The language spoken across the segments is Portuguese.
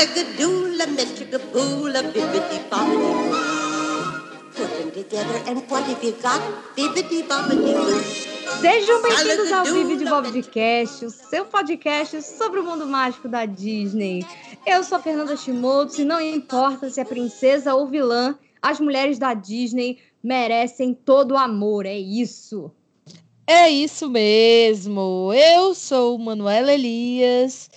Bibbidi bobbidi boo. Put them together, and what have you got? Bibbidi bobbidi boo. Sejam bem-vindos ao Vive de Bob de Cast, o seu podcast sobre o mundo mágico da Disney. Eu sou a Fernanda Shimoto e não importa se é princesa ou vilã, as mulheres da Disney merecem todo o amor, é isso. É isso mesmo. Eu sou Manuela Elias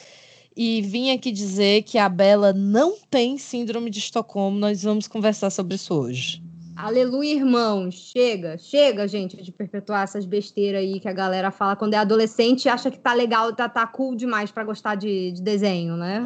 e vim aqui dizer que a Bela não tem síndrome de Estocolmo. Nós vamos conversar sobre isso hoje. Aleluia, irmãos. Chega, chega, gente, de perpetuar essas besteiras aí que a galera fala quando é adolescente e acha que tá legal, tá, tá cool demais para gostar de, de, desenho, né?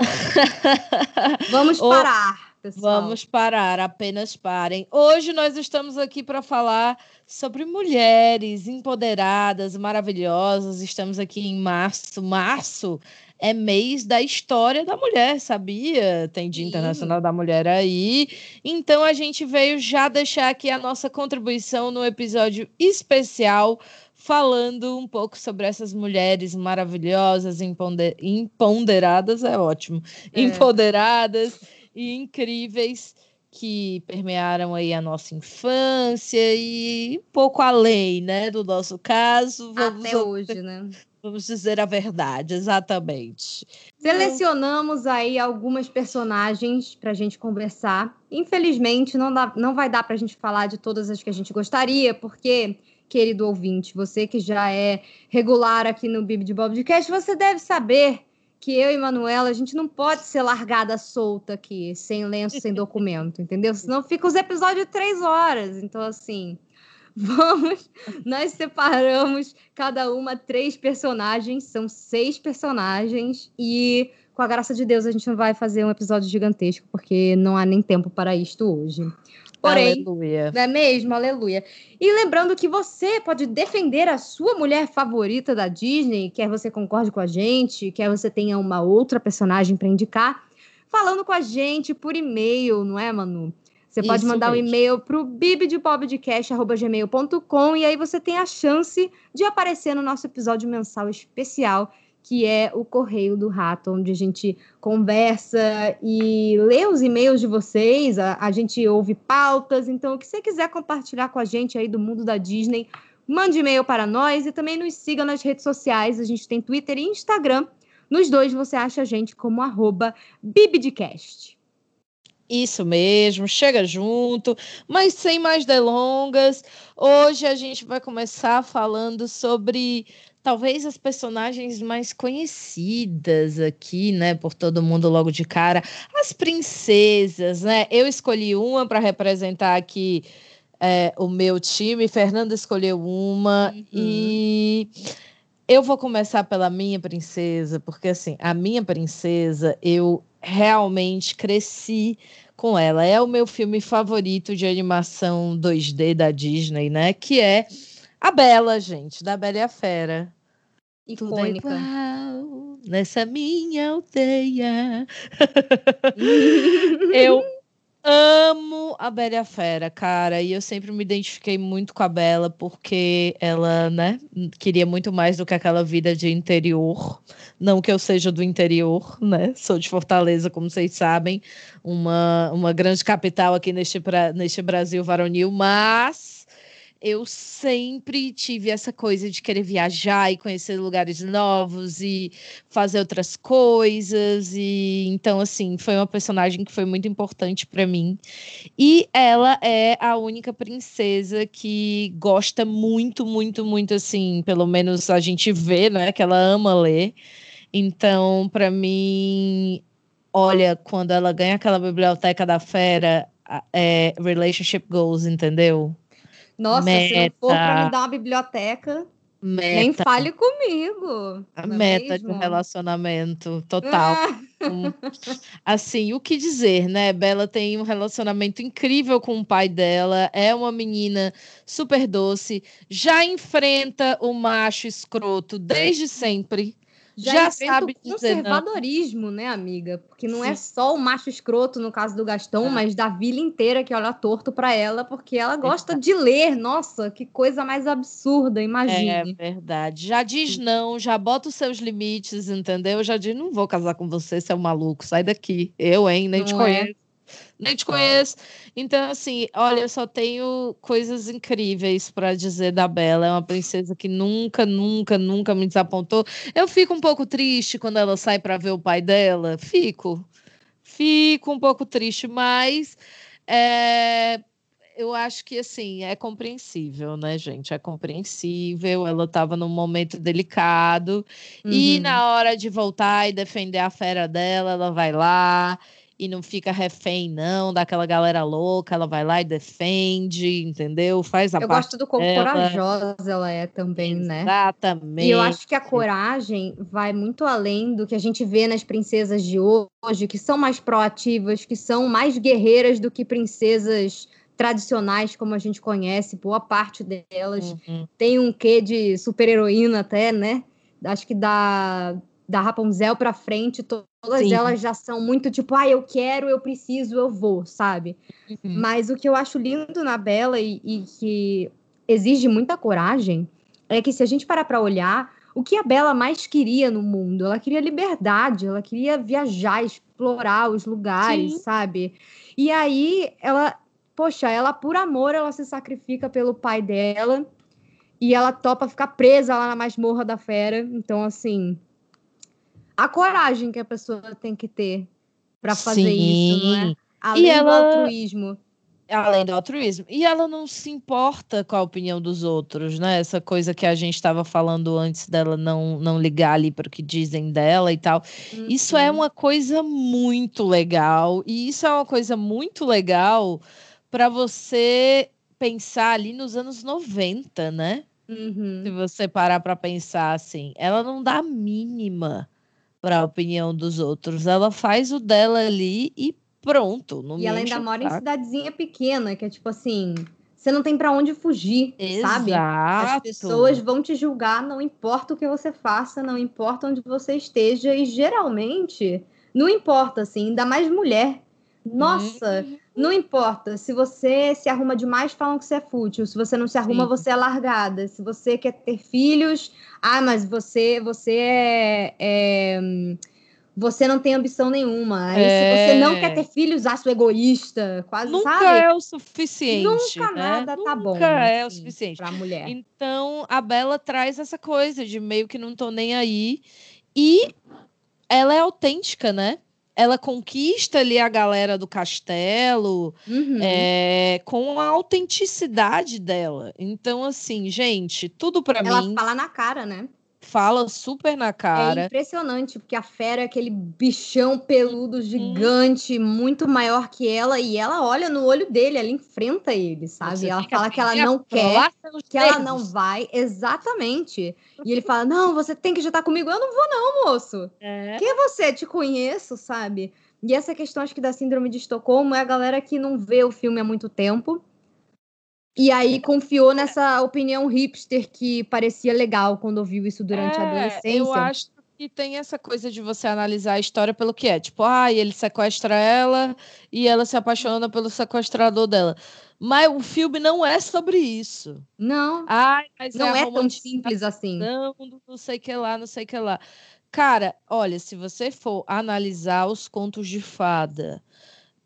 Vamos parar. Pessoal. Vamos parar, apenas parem. Hoje nós estamos aqui para falar sobre mulheres empoderadas, maravilhosas. Estamos aqui em março. Março é mês da história da mulher, sabia? Tem Dia Sim. Internacional da Mulher aí. Então a gente veio já deixar aqui a nossa contribuição no episódio especial falando um pouco sobre essas mulheres maravilhosas, empoderadas, é ótimo, é. empoderadas e incríveis que permearam aí a nossa infância e um pouco além, né, do nosso caso. Vamos Até hoje, né? Vamos dizer a verdade, exatamente. Selecionamos aí algumas personagens para a gente conversar. Infelizmente, não, dá, não vai dar para a gente falar de todas as que a gente gostaria, porque, querido ouvinte, você que já é regular aqui no Bibi de Bobcast, você deve saber que eu e Manuela, a gente não pode ser largada solta aqui, sem lenço, sem documento, entendeu? Senão fica os episódios de três horas. Então, assim, vamos. Nós separamos cada uma três personagens, são seis personagens, e com a graça de Deus a gente não vai fazer um episódio gigantesco, porque não há nem tempo para isto hoje. Porém, Aleluia. não é mesmo? Aleluia. E lembrando que você pode defender a sua mulher favorita da Disney, quer você concorde com a gente, quer você tenha uma outra personagem para indicar, falando com a gente por e-mail, não é, Manu? Você pode Isso mandar mesmo. um e-mail para o bibdepodcast.gmail.com e aí você tem a chance de aparecer no nosso episódio mensal especial que é o Correio do Rato, onde a gente conversa e lê os e-mails de vocês, a, a gente ouve pautas. Então, o que você quiser compartilhar com a gente aí do mundo da Disney, mande e-mail para nós e também nos siga nas redes sociais. A gente tem Twitter e Instagram. Nos dois você acha a gente como arroba Bibidcast. Isso mesmo, chega junto, mas sem mais delongas, hoje a gente vai começar falando sobre talvez as personagens mais conhecidas aqui, né, por todo mundo logo de cara, as princesas, né? Eu escolhi uma para representar aqui é, o meu time, Fernanda escolheu uma uhum. e eu vou começar pela minha princesa, porque assim, a minha princesa, eu realmente cresci com ela. É o meu filme favorito de animação 2D da Disney, né? Que é a Bela, gente, da Bela e a Fera. Icônica. Nessa minha aldeia. eu amo a Bela e a Fera, cara, e eu sempre me identifiquei muito com a Bela porque ela, né, queria muito mais do que aquela vida de interior. Não que eu seja do interior, né? Sou de Fortaleza, como vocês sabem, uma, uma grande capital aqui neste, neste Brasil varonil, mas eu sempre tive essa coisa de querer viajar e conhecer lugares novos e fazer outras coisas e então assim foi uma personagem que foi muito importante para mim. E ela é a única princesa que gosta muito muito muito assim pelo menos a gente vê né que ela ama ler. Então para mim olha quando ela ganha aquela biblioteca da fera é, relationship goals entendeu nossa, meta. se não for para me dar uma biblioteca, meta. nem fale comigo. A é meta de um relacionamento total. assim, o que dizer, né? Bela tem um relacionamento incrível com o pai dela, é uma menina super doce, já enfrenta o macho escroto desde sempre já, já sabe o conservadorismo, né, amiga? Porque não é Sim. é só o macho escroto no caso do Gastão, é. mas da vila inteira que olha torto para ela, porque ela gosta é. de ler. Nossa, que coisa mais absurda, imagine. É verdade. Já diz não, já bota os seus limites, entendeu? Já diz, não vou casar com você, você é um maluco, sai daqui. Eu, hein, nem não te é. conheço nem te conheço. Então, assim, olha, eu só tenho coisas incríveis para dizer da Bela. É uma princesa que nunca, nunca, nunca me desapontou. Eu fico um pouco triste quando ela sai para ver o pai dela. Fico. Fico um pouco triste, mas é, eu acho que assim é compreensível, né, gente? É compreensível. Ela estava num momento delicado uhum. e na hora de voltar e defender a fera dela, ela vai lá e não fica refém, não, daquela galera louca, ela vai lá e defende, entendeu? Faz a Eu parte gosto do quão dela. corajosa ela é também, né? Exatamente. E eu acho que a coragem vai muito além do que a gente vê nas princesas de hoje, que são mais proativas, que são mais guerreiras do que princesas tradicionais, como a gente conhece, boa parte delas uhum. tem um quê de super-heroína até, né? Acho que da, da Rapunzel para frente, Todas Sim. elas já são muito tipo, ah, eu quero, eu preciso, eu vou, sabe? Uhum. Mas o que eu acho lindo na Bela e, e, que exige muita coragem é que se a gente parar para olhar, o que a Bela mais queria no mundo? Ela queria liberdade, ela queria viajar, explorar os lugares, Sim. sabe? E aí ela, poxa, ela por amor ela se sacrifica pelo pai dela e ela topa ficar presa lá na masmorra da fera. Então assim, a coragem que a pessoa tem que ter para fazer Sim. isso, não é? Além e ela... do altruísmo. Além do altruísmo. E ela não se importa com a opinião dos outros, né? Essa coisa que a gente estava falando antes dela não, não ligar ali para o que dizem dela e tal. Uhum. Isso é uhum. uma coisa muito legal. E isso é uma coisa muito legal para você pensar ali nos anos 90, né? Uhum. Se você parar para pensar assim, ela não dá a mínima para a opinião dos outros. Ela faz o dela ali e pronto. e ela ainda mora em cidadezinha pequena, que é tipo assim, você não tem para onde fugir, Exato. sabe? As pessoas vão te julgar, não importa o que você faça, não importa onde você esteja, e geralmente não importa, assim, ainda mais mulher. Nossa, uhum. Não importa. Se você se arruma demais, falam que você é fútil. Se você não se arruma, Sim. você é largada. Se você quer ter filhos, ah, mas você, você é, é você não tem ambição nenhuma. Aí, é... se você não quer ter filhos, acho egoísta, quase, Nunca sabe? é o suficiente. Nunca né? nada Nunca tá bom. Nunca é assim, o suficiente. Pra mulher. Então, a Bela traz essa coisa de meio que não tô nem aí. E ela é autêntica, né? Ela conquista ali a galera do castelo uhum. é, com a autenticidade dela. Então, assim, gente, tudo para mim. Ela fala na cara, né? Fala super na cara. É impressionante, porque a fera é aquele bichão peludo gigante, muito maior que ela, e ela olha no olho dele, ela enfrenta ele, sabe? Você ela fala que ela não quer, que ela não vai. Exatamente. E ele fala: Não, você tem que jantar comigo. Eu não vou, não, moço. É. Quem é você? Te conheço, sabe? E essa questão, acho que da síndrome de Estocolmo é a galera que não vê o filme há muito tempo e aí confiou nessa opinião hipster que parecia legal quando ouviu isso durante é, a adolescência. Eu acho que tem essa coisa de você analisar a história pelo que é. Tipo, ah, ele sequestra ela e ela se apaixona pelo sequestrador dela. Mas o filme não é sobre isso. Não. Ai, mas não é, é tão simples assim. Não, não sei que lá, não sei que lá. Cara, olha, se você for analisar os contos de fada,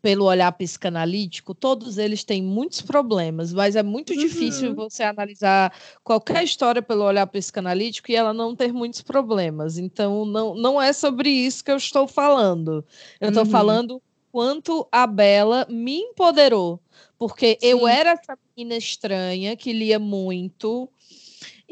pelo olhar psicanalítico, todos eles têm muitos problemas, mas é muito uhum. difícil você analisar qualquer história pelo olhar psicanalítico e ela não ter muitos problemas. Então, não, não é sobre isso que eu estou falando. Eu estou uhum. falando quanto a Bela me empoderou, porque Sim. eu era essa menina estranha que lia muito,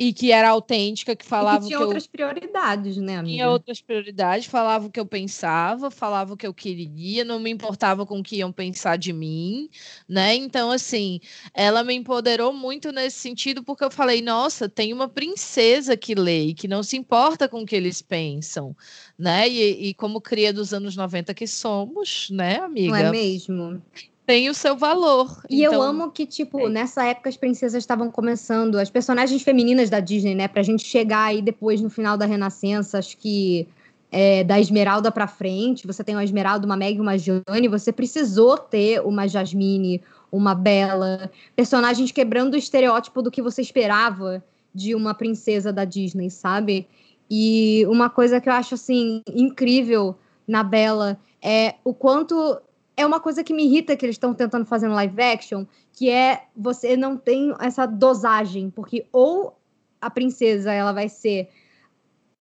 e que era autêntica, que falava e que tinha que outras eu... prioridades, né, amiga? Tinha outras prioridades, falava o que eu pensava, falava o que eu queria, não me importava com o que iam pensar de mim, né? Então, assim, ela me empoderou muito nesse sentido, porque eu falei, nossa, tem uma princesa que lê e que não se importa com o que eles pensam, né? E, e como cria dos anos 90 que somos, né, amiga? Não é mesmo? Tem o seu valor. E então... eu amo que, tipo, é. nessa época as princesas estavam começando, as personagens femininas da Disney, né? Pra gente chegar aí depois no final da Renascença, acho que é, da Esmeralda pra frente, você tem uma Esmeralda, uma Meg, uma Jane, você precisou ter uma Jasmine, uma Bela, personagens quebrando o estereótipo do que você esperava de uma princesa da Disney, sabe? E uma coisa que eu acho, assim, incrível na Bela é o quanto é uma coisa que me irrita que eles estão tentando fazer no live action, que é você não tem essa dosagem, porque ou a princesa ela vai ser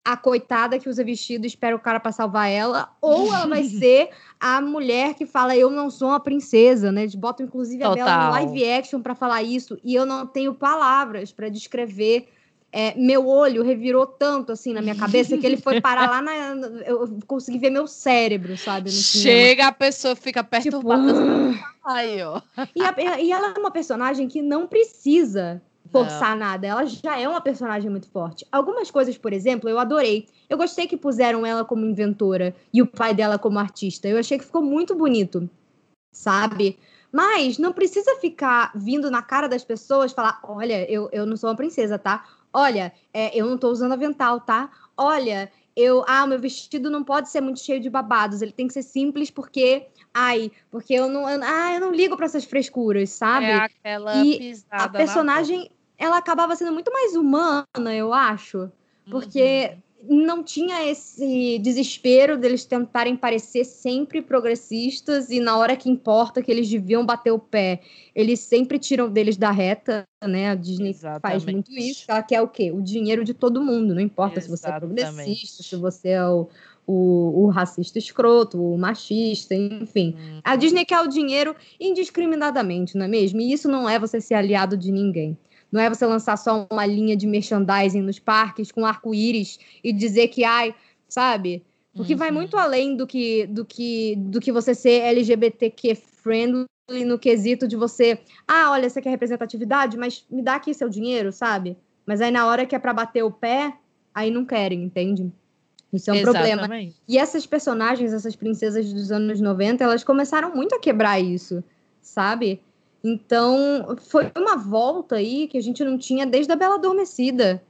a coitada que usa vestido e espera o cara para salvar ela, ou ela vai ser a mulher que fala eu não sou uma princesa, né? Eles botam inclusive a Bela no live action para falar isso e eu não tenho palavras para descrever é, meu olho revirou tanto assim na minha cabeça que ele foi parar lá na. Eu consegui ver meu cérebro, sabe? Chega, a pessoa fica perturbada. Tipo, aí, ó. E, a, e ela é uma personagem que não precisa forçar não. nada. Ela já é uma personagem muito forte. Algumas coisas, por exemplo, eu adorei. Eu gostei que puseram ela como inventora e o pai dela como artista. Eu achei que ficou muito bonito, sabe? Mas não precisa ficar vindo na cara das pessoas falar: olha, eu, eu não sou uma princesa, tá? Olha, é, eu não tô usando avental, tá? Olha, eu. Ah, o meu vestido não pode ser muito cheio de babados. Ele tem que ser simples porque. Ai, porque eu não. Eu, ah, eu não ligo para essas frescuras, sabe? É aquela e a personagem, ela acabava sendo muito mais humana, eu acho. Porque. Uhum não tinha esse desespero deles tentarem parecer sempre progressistas e na hora que importa que eles deviam bater o pé, eles sempre tiram deles da reta, né? A Disney Exatamente. faz muito isso. Ela quer o quê? O dinheiro de todo mundo, não importa Exatamente. se você é progressista, se você é o, o, o, racista escroto, o machista, enfim. Hum. A Disney quer o dinheiro indiscriminadamente, não é mesmo? E isso não é você ser aliado de ninguém. Não é você lançar só uma linha de merchandising nos parques com arco-íris e dizer que, ai, sabe? Porque uhum. vai muito além do que, do que, do que você ser LGBTQ friendly no quesito de você, ah, olha, você quer representatividade, mas me dá aqui seu dinheiro, sabe? Mas aí na hora que é para bater o pé, aí não querem, entende? Isso é um Exatamente. problema. E essas personagens, essas princesas dos anos 90, elas começaram muito a quebrar isso, sabe? Então, foi uma volta aí que a gente não tinha desde a Bela Adormecida.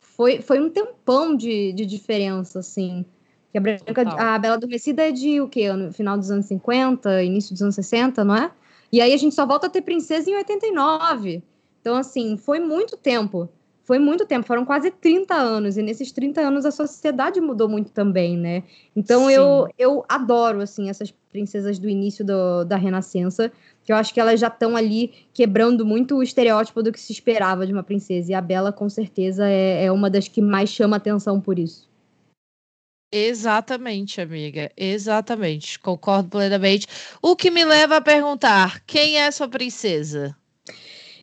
Foi, foi um tempão de, de diferença, assim. Que a, Branca, a Bela Adormecida é de o quê? No final dos anos 50, início dos anos 60, não é? E aí a gente só volta a ter princesa em 89. Então, assim, foi muito tempo. Foi muito tempo, foram quase 30 anos. E nesses 30 anos a sociedade mudou muito também, né? Então eu, eu adoro, assim, essas princesas do início do, da Renascença que eu acho que elas já estão ali quebrando muito o estereótipo do que se esperava de uma princesa. E a Bela, com certeza, é, é uma das que mais chama atenção por isso. Exatamente, amiga. Exatamente. Concordo plenamente. O que me leva a perguntar: quem é sua princesa?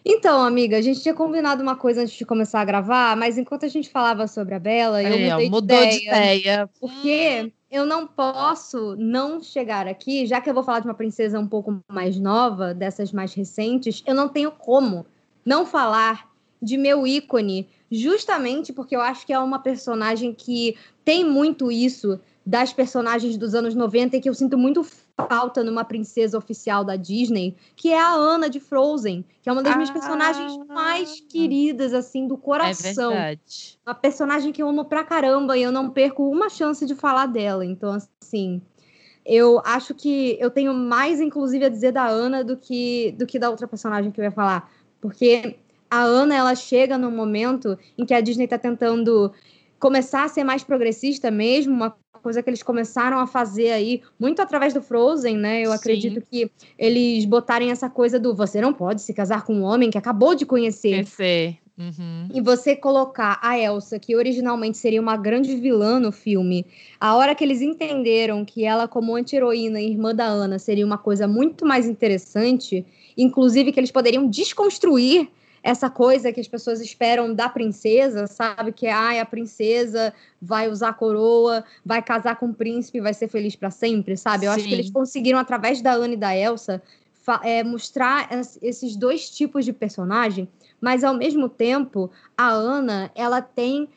Então, amiga, a gente tinha combinado uma coisa antes de começar a gravar, mas enquanto a gente falava sobre a Bela, eu é, mudei mudou de ideia. De ideia. Porque eu não posso não chegar aqui, já que eu vou falar de uma princesa um pouco mais nova, dessas mais recentes, eu não tenho como não falar de meu ícone, justamente porque eu acho que é uma personagem que tem muito isso das personagens dos anos 90 e que eu sinto muito falta numa princesa oficial da Disney, que é a Ana de Frozen, que é uma das ah, minhas personagens mais queridas, assim, do coração. É verdade. Uma personagem que eu amo pra caramba e eu não perco uma chance de falar dela. Então, assim, eu acho que eu tenho mais, inclusive, a dizer da Ana do que, do que da outra personagem que eu ia falar. Porque a Ana, ela chega num momento em que a Disney tá tentando começar a ser mais progressista mesmo, uma coisa que eles começaram a fazer aí, muito através do Frozen, né? Eu Sim. acredito que eles botarem essa coisa do você não pode se casar com um homem que acabou de conhecer. Conhecer. Uhum. E você colocar a Elsa, que originalmente seria uma grande vilã no filme, a hora que eles entenderam que ela, como anti-heroína e irmã da Ana, seria uma coisa muito mais interessante, inclusive que eles poderiam desconstruir essa coisa que as pessoas esperam da princesa, sabe? Que ai, a princesa vai usar a coroa, vai casar com o príncipe, vai ser feliz para sempre, sabe? Eu Sim. acho que eles conseguiram, através da Anne e da Elsa, é, mostrar esses dois tipos de personagem, mas ao mesmo tempo, a Ana, ela tem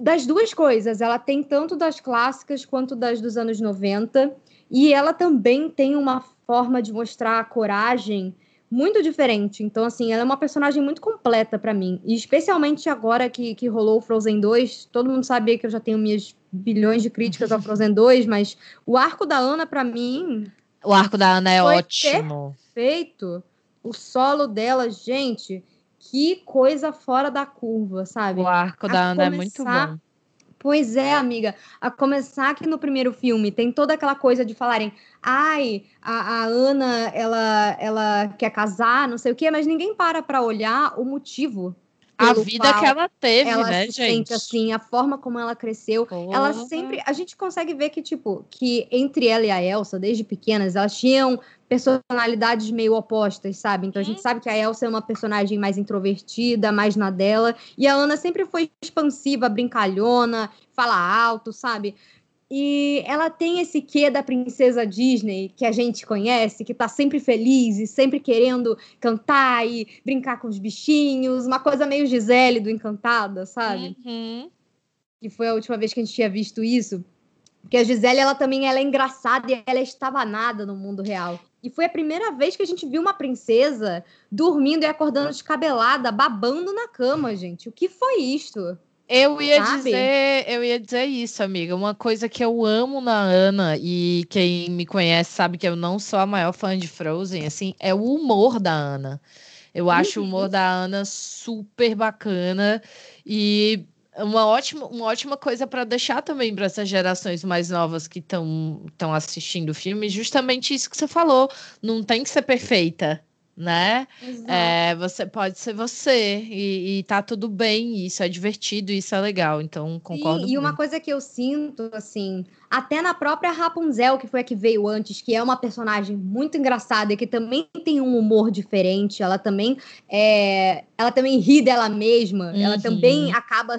das duas coisas, ela tem tanto das clássicas quanto das dos anos 90, e ela também tem uma forma de mostrar a coragem muito diferente. Então, assim, ela é uma personagem muito completa para mim. E especialmente agora que, que rolou o Frozen 2, todo mundo sabe que eu já tenho minhas bilhões de críticas ao Frozen 2, mas o arco da Ana, para mim. O arco da Ana é ótimo. Perfeito. O solo dela, gente, que coisa fora da curva, sabe? O arco da Ana é muito bom Pois é, amiga. A começar que no primeiro filme tem toda aquela coisa de falarem, ai, a, a, Ana, ela, ela quer casar, não sei o quê, mas ninguém para para olhar o motivo. A vida que ela teve, ela né, se gente? Sente assim, a forma como ela cresceu. Porra. Ela sempre. A gente consegue ver que, tipo, que entre ela e a Elsa, desde pequenas, elas tinham personalidades meio opostas, sabe? Então a gente sabe que a Elsa é uma personagem mais introvertida, mais na dela, e a Ana sempre foi expansiva, brincalhona, fala alto, sabe? E ela tem esse quê da princesa Disney que a gente conhece, que tá sempre feliz e sempre querendo cantar e brincar com os bichinhos, uma coisa meio Gisele do Encantada, sabe? Uhum. Que foi a última vez que a gente tinha visto isso. Porque a Gisele, ela também ela é engraçada e ela é estabanada no mundo real. E foi a primeira vez que a gente viu uma princesa dormindo e acordando descabelada, babando na cama, gente. O que foi isto? Eu ia Sabe? dizer, eu ia dizer isso, amiga. Uma coisa que eu amo na Ana e quem me conhece sabe que eu não sou a maior fã de Frozen, assim, é o humor da Ana. Eu acho uhum. o humor da Ana super bacana e uma ótima, uma ótima coisa para deixar também para essas gerações mais novas que estão assistindo o filme, justamente isso que você falou. Não tem que ser perfeita, né? É, você pode ser você e, e tá tudo bem, isso é divertido, isso é legal, então concordo. E, e uma coisa que eu sinto, assim, até na própria Rapunzel, que foi a que veio antes, que é uma personagem muito engraçada e que também tem um humor diferente, ela também é, ela também ri dela mesma, uhum. ela também acaba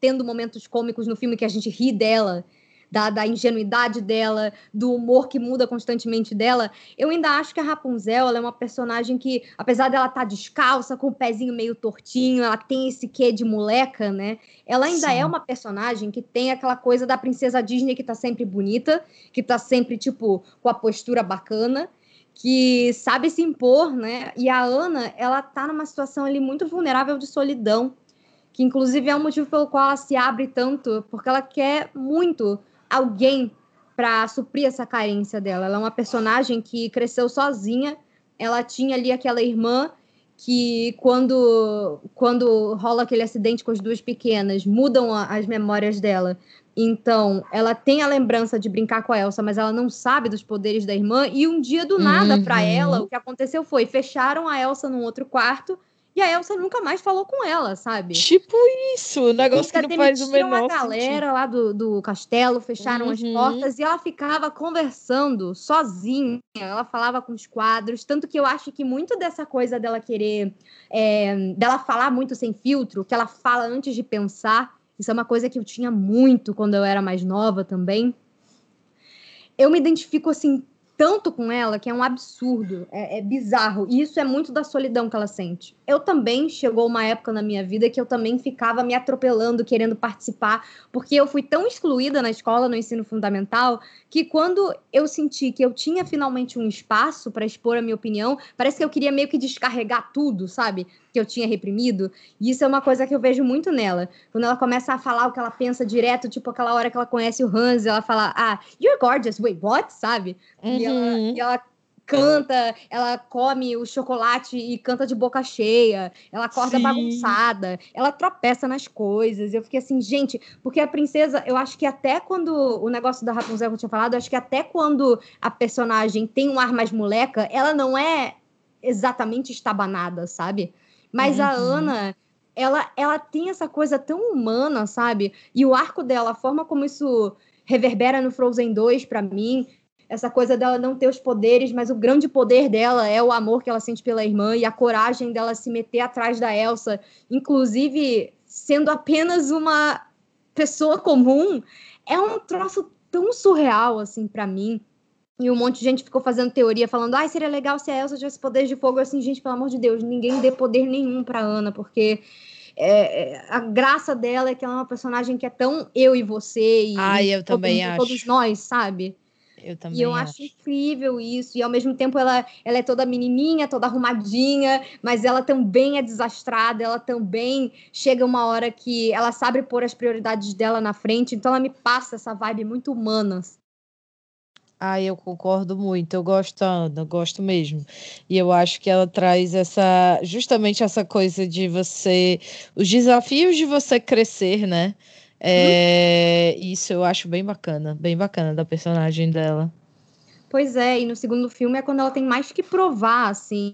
tendo momentos cômicos no filme que a gente ri dela, da, da, ingenuidade dela, do humor que muda constantemente dela. Eu ainda acho que a Rapunzel é uma personagem que, apesar dela estar tá descalça, com o pezinho meio tortinho, ela tem esse quê de moleca, né? Ela ainda Sim. é uma personagem que tem aquela coisa da princesa Disney que tá sempre bonita, que tá sempre, tipo, com a postura bacana que sabe se impor, né? E a Ana, ela tá numa situação ali muito vulnerável de solidão que inclusive é um motivo pelo qual ela se abre tanto, porque ela quer muito alguém para suprir essa carência dela. Ela é uma personagem que cresceu sozinha, ela tinha ali aquela irmã que quando quando rola aquele acidente com as duas pequenas, mudam a, as memórias dela. Então, ela tem a lembrança de brincar com a Elsa, mas ela não sabe dos poderes da irmã. E um dia do nada, uhum. para ela, o que aconteceu foi fecharam a Elsa num outro quarto e a Elsa nunca mais falou com ela, sabe? Tipo isso, o negócio que não faz o menor a galera sentido. lá do, do castelo, fecharam uhum. as portas e ela ficava conversando sozinha. Ela falava com os quadros, tanto que eu acho que muito dessa coisa dela querer, é, dela falar muito sem filtro, que ela fala antes de pensar, isso é uma coisa que eu tinha muito quando eu era mais nova também. Eu me identifico assim tanto com ela que é um absurdo, é, é, bizarro. E isso é muito da solidão que ela sente. Eu também chegou uma época na minha vida que eu também ficava me atropelando, querendo participar, porque eu fui tão excluída na escola, no ensino fundamental, que quando eu senti que eu tinha finalmente um espaço para expor a minha opinião, parece que eu queria meio que descarregar tudo, sabe? Que eu tinha reprimido. E isso é uma coisa que eu vejo muito nela. Quando ela começa a falar o que ela pensa direto, tipo aquela hora que ela conhece o Hans, ela fala, ah, you're gorgeous, wait, what? Sabe? Uhum. E, ela, e ela canta, ela come o chocolate e canta de boca cheia, ela acorda Sim. bagunçada, ela tropeça nas coisas. Eu fiquei assim, gente, porque a princesa, eu acho que até quando o negócio da Rapunzel que eu tinha falado, eu acho que até quando a personagem tem um ar mais moleca, ela não é exatamente estabanada, sabe? Mas uhum. a Ana, ela, ela tem essa coisa tão humana, sabe? E o arco dela, a forma como isso reverbera no Frozen 2 para mim, essa coisa dela não ter os poderes, mas o grande poder dela é o amor que ela sente pela irmã e a coragem dela se meter atrás da Elsa, inclusive sendo apenas uma pessoa comum, é um troço tão surreal assim para mim. E um monte de gente ficou fazendo teoria falando: "Ai, seria legal se a Elsa tivesse poder de fogo". Assim, gente, pelo amor de Deus, ninguém dê poder nenhum para Ana, porque é, é, a graça dela é que ela é uma personagem que é tão eu e você e, Ai, eu também todos, acho. todos nós, sabe? Eu também e eu acho. acho. incrível isso. E ao mesmo tempo ela, ela é toda menininha, toda arrumadinha, mas ela também é desastrada, ela também chega uma hora que ela sabe pôr as prioridades dela na frente, então ela me passa essa vibe muito humana. Ah, eu concordo muito. Eu gosto da Ana, gosto mesmo. E eu acho que ela traz essa, justamente essa coisa de você, os desafios de você crescer, né? É, hum. Isso eu acho bem bacana, bem bacana da personagem dela. Pois é, e no segundo filme é quando ela tem mais que provar, assim,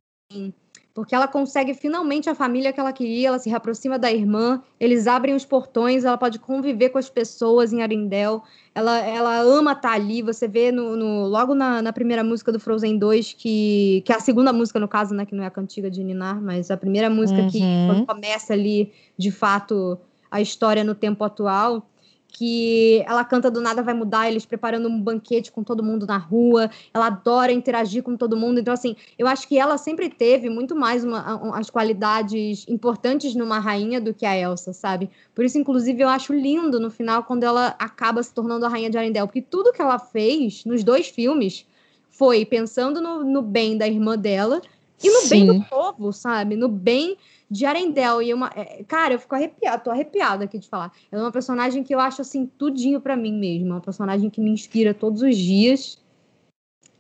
porque ela consegue finalmente a família que ela queria, ela se reaproxima da irmã, eles abrem os portões, ela pode conviver com as pessoas em Arendelle, ela, ela ama estar tá ali, você vê no, no logo na, na, primeira música do Frozen 2, que, que é a segunda música, no caso, né, que não é a cantiga de Ninar, mas a primeira música uhum. que começa ali, de fato, a história no tempo atual, que ela canta do nada vai mudar, eles preparando um banquete com todo mundo na rua, ela adora interagir com todo mundo, então assim, eu acho que ela sempre teve muito mais uma, as qualidades importantes numa rainha do que a Elsa, sabe? Por isso, inclusive, eu acho lindo no final quando ela acaba se tornando a rainha de Arendelle, porque tudo que ela fez nos dois filmes foi pensando no, no bem da irmã dela e no Sim. bem do povo, sabe? No bem de Arendelle. E uma, é, cara, eu fico arrepiada, tô arrepiada aqui de falar. Ela é uma personagem que eu acho assim, tudinho para mim mesmo. É uma personagem que me inspira todos os dias.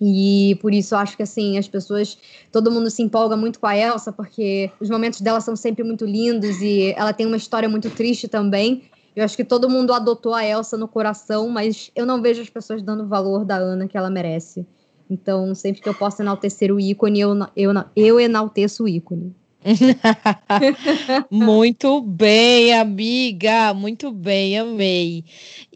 E por isso eu acho que assim, as pessoas, todo mundo se empolga muito com a Elsa, porque os momentos dela são sempre muito lindos e ela tem uma história muito triste também. Eu acho que todo mundo adotou a Elsa no coração, mas eu não vejo as pessoas dando o valor da Ana que ela merece. Então, sempre que eu posso enaltecer o ícone, eu, eu, eu enalteço o ícone. muito bem, amiga, muito bem, amei.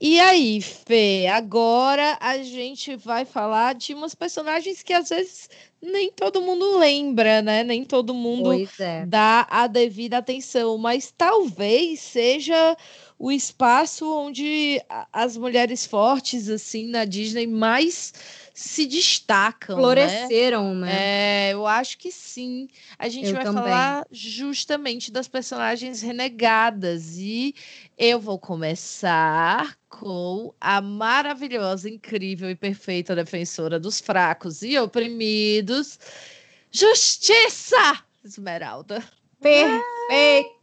E aí, Fê, agora a gente vai falar de umas personagens que às vezes nem todo mundo lembra, né? Nem todo mundo é. dá a devida atenção, mas talvez seja o espaço onde as mulheres fortes assim na Disney mais se destacam. Né? Floresceram, né? né? É, eu acho que sim. A gente eu vai também. falar justamente das personagens renegadas. E eu vou começar com a maravilhosa, incrível e perfeita defensora dos fracos e oprimidos, Justiça Esmeralda. Perfeita!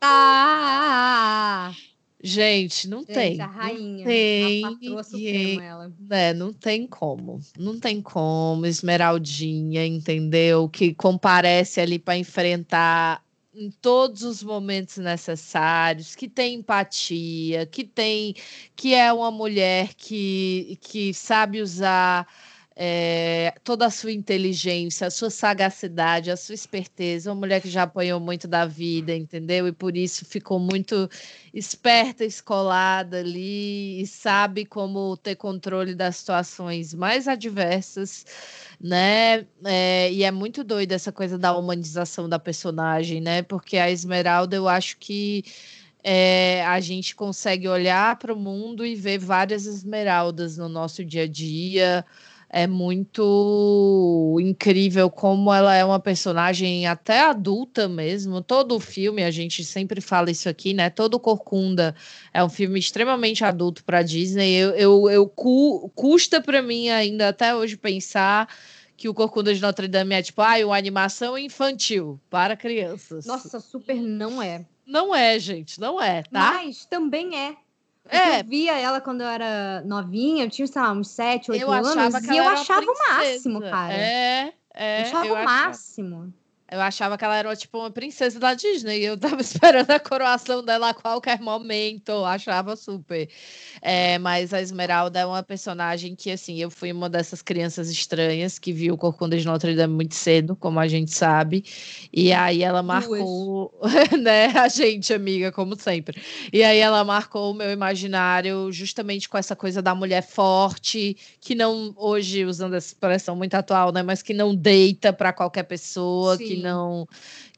Gente, não Gente, tem. A rainha. Não tem. A patroa suprema, ela. É, não tem como. Não tem como. Esmeraldinha, entendeu? Que comparece ali para enfrentar em todos os momentos necessários, que tem empatia, que tem que é uma mulher que, que sabe usar é, toda a sua inteligência, a sua sagacidade, a sua esperteza, uma mulher que já apanhou muito da vida, entendeu? E por isso ficou muito esperta, escolada ali e sabe como ter controle das situações mais adversas, né? É, e é muito doido essa coisa da humanização da personagem, né? Porque a Esmeralda, eu acho que é, a gente consegue olhar para o mundo e ver várias esmeraldas no nosso dia a dia é muito incrível como ela é uma personagem até adulta mesmo. Todo o filme, a gente sempre fala isso aqui, né? Todo Corcunda é um filme extremamente adulto para Disney. Eu, eu, eu cu, custa para mim ainda até hoje pensar que o Corcunda de Notre Dame é tipo, ah, uma animação infantil para crianças. Nossa, super não é. Não é, gente, não é, tá? Mas também é. É. Eu via ela quando eu era novinha, eu tinha, sei lá, uns 7, 8 eu anos, e eu achava o máximo, cara. É, é. Eu achava eu o máximo. Eu achava que ela era tipo uma princesa da Disney. Eu tava esperando a coroação dela a qualquer momento. Achava super. É, mas a Esmeralda é uma personagem que, assim, eu fui uma dessas crianças estranhas que viu o Corcunda de Notre Dame muito cedo, como a gente sabe. E aí ela marcou, né? A gente, amiga, como sempre. E aí ela marcou o meu imaginário justamente com essa coisa da mulher forte, que não, hoje, usando essa expressão muito atual, né? Mas que não deita para qualquer pessoa, Sim. que não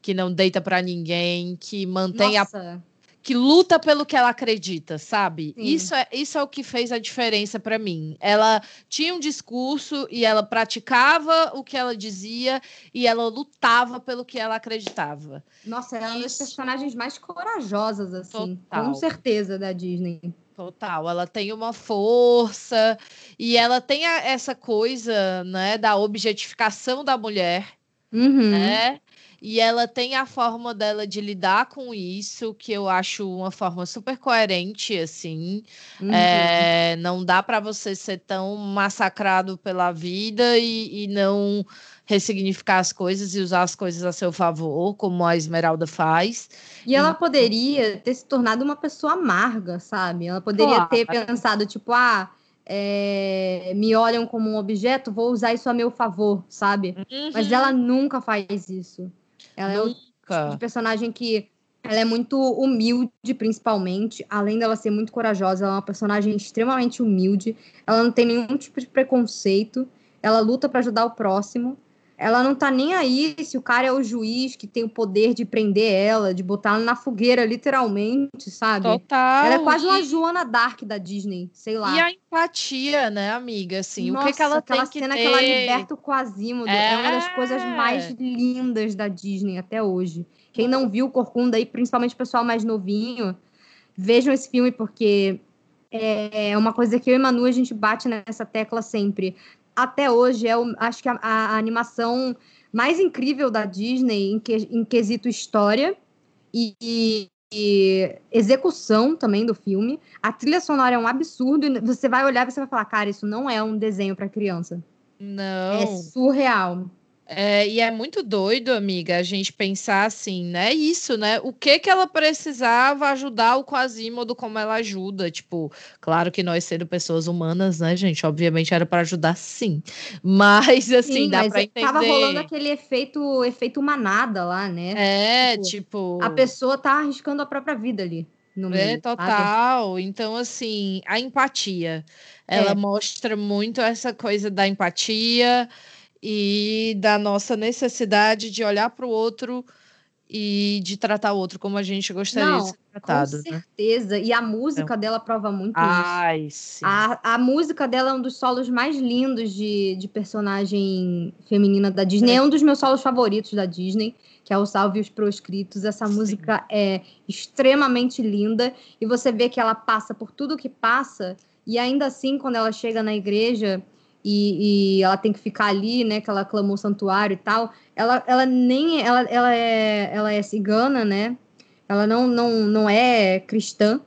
que não deita para ninguém, que mantém Nossa. a que luta pelo que ela acredita, sabe? Isso é, isso é o que fez a diferença para mim. Ela tinha um discurso e ela praticava o que ela dizia e ela lutava pelo que ela acreditava. Nossa, ela é uma das personagens mais corajosas, assim, Total. com certeza, da Disney. Total, ela tem uma força e ela tem a, essa coisa, né, da objetificação da mulher, Uhum. né? E ela tem a forma dela de lidar com isso, que eu acho uma forma super coerente, assim. Uhum. É, não dá para você ser tão massacrado pela vida e, e não ressignificar as coisas e usar as coisas a seu favor, como a Esmeralda faz. E ela poderia ter se tornado uma pessoa amarga, sabe? Ela poderia ter pensado, tipo, ah, é, me olham como um objeto, vou usar isso a meu favor, sabe? Mas Uhum. ela nunca faz isso. Ela é o tipo Nunca. de personagem que ela é muito humilde, principalmente. Além dela ser muito corajosa, ela é uma personagem extremamente humilde. Ela não tem nenhum tipo de preconceito. Ela luta para ajudar o próximo. Ela não tá nem aí se o cara é o juiz que tem o poder de prender ela, de botar ela na fogueira, literalmente, sabe? Total. Ela é quase uma Joana Dark da Disney, sei lá. e a empatia, né, amiga? Assim, o que, que Nossa, ela aquela tem que cena ter? que ela liberta o Quasimodo é... uma das É. coisas mais lindas da Disney até hoje. Quem não viu o Corcunda aí, principalmente o pessoal mais novinho, vejam esse filme porque é uma coisa que eu e Manu a gente bate nessa tecla sempre. Até hoje é, o, acho que a, a animação mais incrível da Disney em, que, em quesito história e, e, execução também do filme. A trilha sonora é um absurdo e você vai olhar e você vai falar, cara, isso não é um desenho para criança. Não. É surreal. É, e é muito doido, amiga, a gente pensar assim, né? Isso, né? O que que ela precisava ajudar o Quasimodo como ela ajuda? Tipo, claro que nós sendo pessoas humanas, né, gente? Obviamente era para ajudar, sim. Mas assim, Sim, dá para entender. tava rolando aquele efeito, efeito manada lá, né? É, Tipo, tipo. A pessoa tá arriscando a própria vida ali. No meio, É sabe? total. Então, assim, a empatia. Ela É. mostra muito essa coisa da empatia e da nossa necessidade de olhar para o outro e de tratar o outro como a gente gostaria Não, de ser tratado. Com né? certeza. E a música dela prova muito isso. Ai, sim. A, a música dela é um dos solos mais lindos de, de personagem feminina da Disney. É um dos meus solos favoritos da Disney, que é o Salve os Proscritos. Essa Sim. música é extremamente linda e você vê que ela passa por tudo que passa e ainda assim, quando ela chega na igreja e, e ela tem que ficar ali, né, que ela clamou o santuário e tal, ela, ela nem ela, ela é ela é cigana, né? Ela não, não, não é cristã,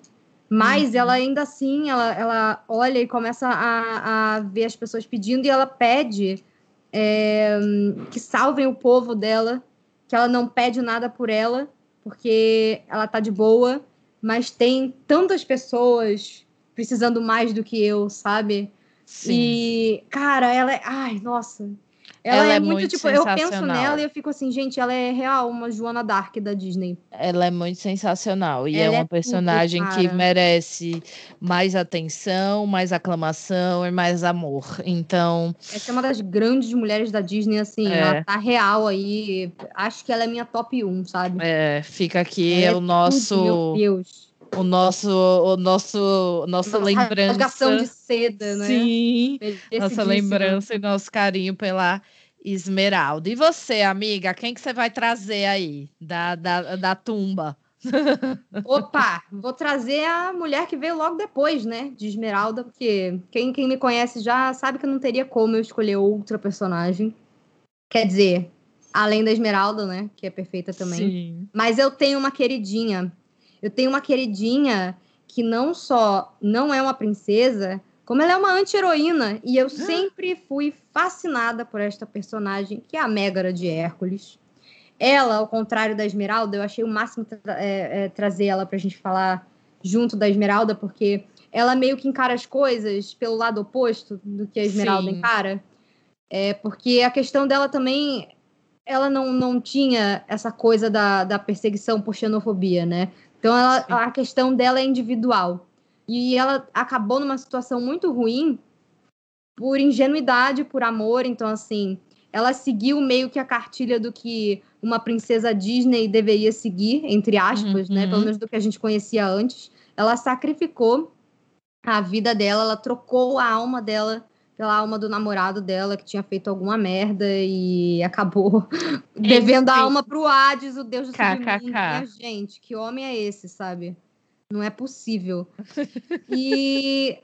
mas Uhum. ela ainda assim, ela, ela olha e começa a, a ver as pessoas pedindo e ela pede é, que salvem o povo dela, que ela não pede nada por ela, porque ela tá de boa, mas tem tantas pessoas precisando mais do que eu, sabe? Sim. E, cara, ela é. Ai, nossa. Ela, Ela é, é muito, muito tipo, eu penso nela e eu fico assim, gente, ela é real, uma Joana Dark da Disney. Ela é muito sensacional e é Ela é uma tudo, personagem que merece mais atenção, mais aclamação e mais amor. Então, Essa é uma das grandes mulheres da Disney, assim, É. ela tá real aí. Acho que ela é minha top 1, sabe? é, fica aqui é o nosso meu Deus. O nosso, o nosso, nossa lembrança. Rasgação de seda, né? Sim, nossa lembrança e nosso carinho pela Esmeralda. E você, amiga, quem que você vai trazer aí da, da, da tumba? Opa, vou trazer a mulher que veio logo depois, né? De Esmeralda, porque quem, quem me conhece já sabe que não teria como eu escolher outra personagem. Quer dizer, além da Esmeralda, né? Que é perfeita também. Sim. Mas eu tenho uma queridinha. Eu tenho uma queridinha que não só não é uma princesa, como ela é uma anti-heroína. E eu sempre fui fascinada por esta personagem, que é a Mégara de Hércules. Ela, ao contrário da Esmeralda, eu achei o máximo tra é, é, trazer ela pra gente falar junto da Esmeralda, porque ela meio que encara as coisas pelo lado oposto do que a Esmeralda Sim. encara. É, porque a questão dela também ela não, não tinha essa coisa da, da perseguição por xenofobia, né? Então ela, a questão dela é individual. E ela acabou numa situação muito ruim por ingenuidade, por amor. Então, assim, ela seguiu meio que a cartilha do que uma princesa Disney deveria seguir, entre aspas, né? Uhum. Pelo menos do que a gente conhecia antes. Ela sacrificou a vida dela, ela trocou a alma dela pela alma do namorado dela, que tinha feito alguma merda e acabou devendo a alma pro Hades, o deus do submundo. Gente, que homem é esse, sabe? Não é possível. E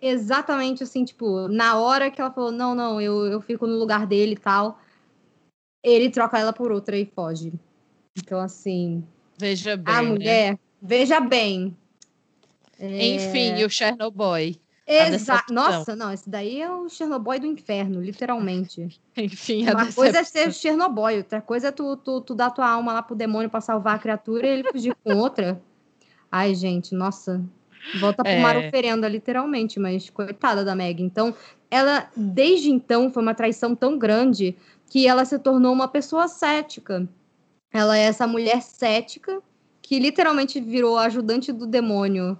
exatamente assim, tipo, na hora que ela falou, não, não, eu, eu fico no lugar dele e tal, ele troca ela por outra e foge. Então, assim. Veja bem. A né? mulher, veja bem. É... Enfim, o Chernobyl. Exato. Nossa, não, esse daí é o Chernobyl do inferno, literalmente. Enfim, a Uma decepção. coisa é ser Chernobyl, outra coisa é tu, tu, tu dar tua alma lá pro demônio pra salvar a criatura e ele fugir com outra. Ai, gente, nossa. Volta pro É. mar oferenda, literalmente, mas coitada da Meg. Então, ela, desde então, foi uma traição tão grande que ela se tornou uma pessoa cética. Ela é essa mulher cética que literalmente virou ajudante do demônio.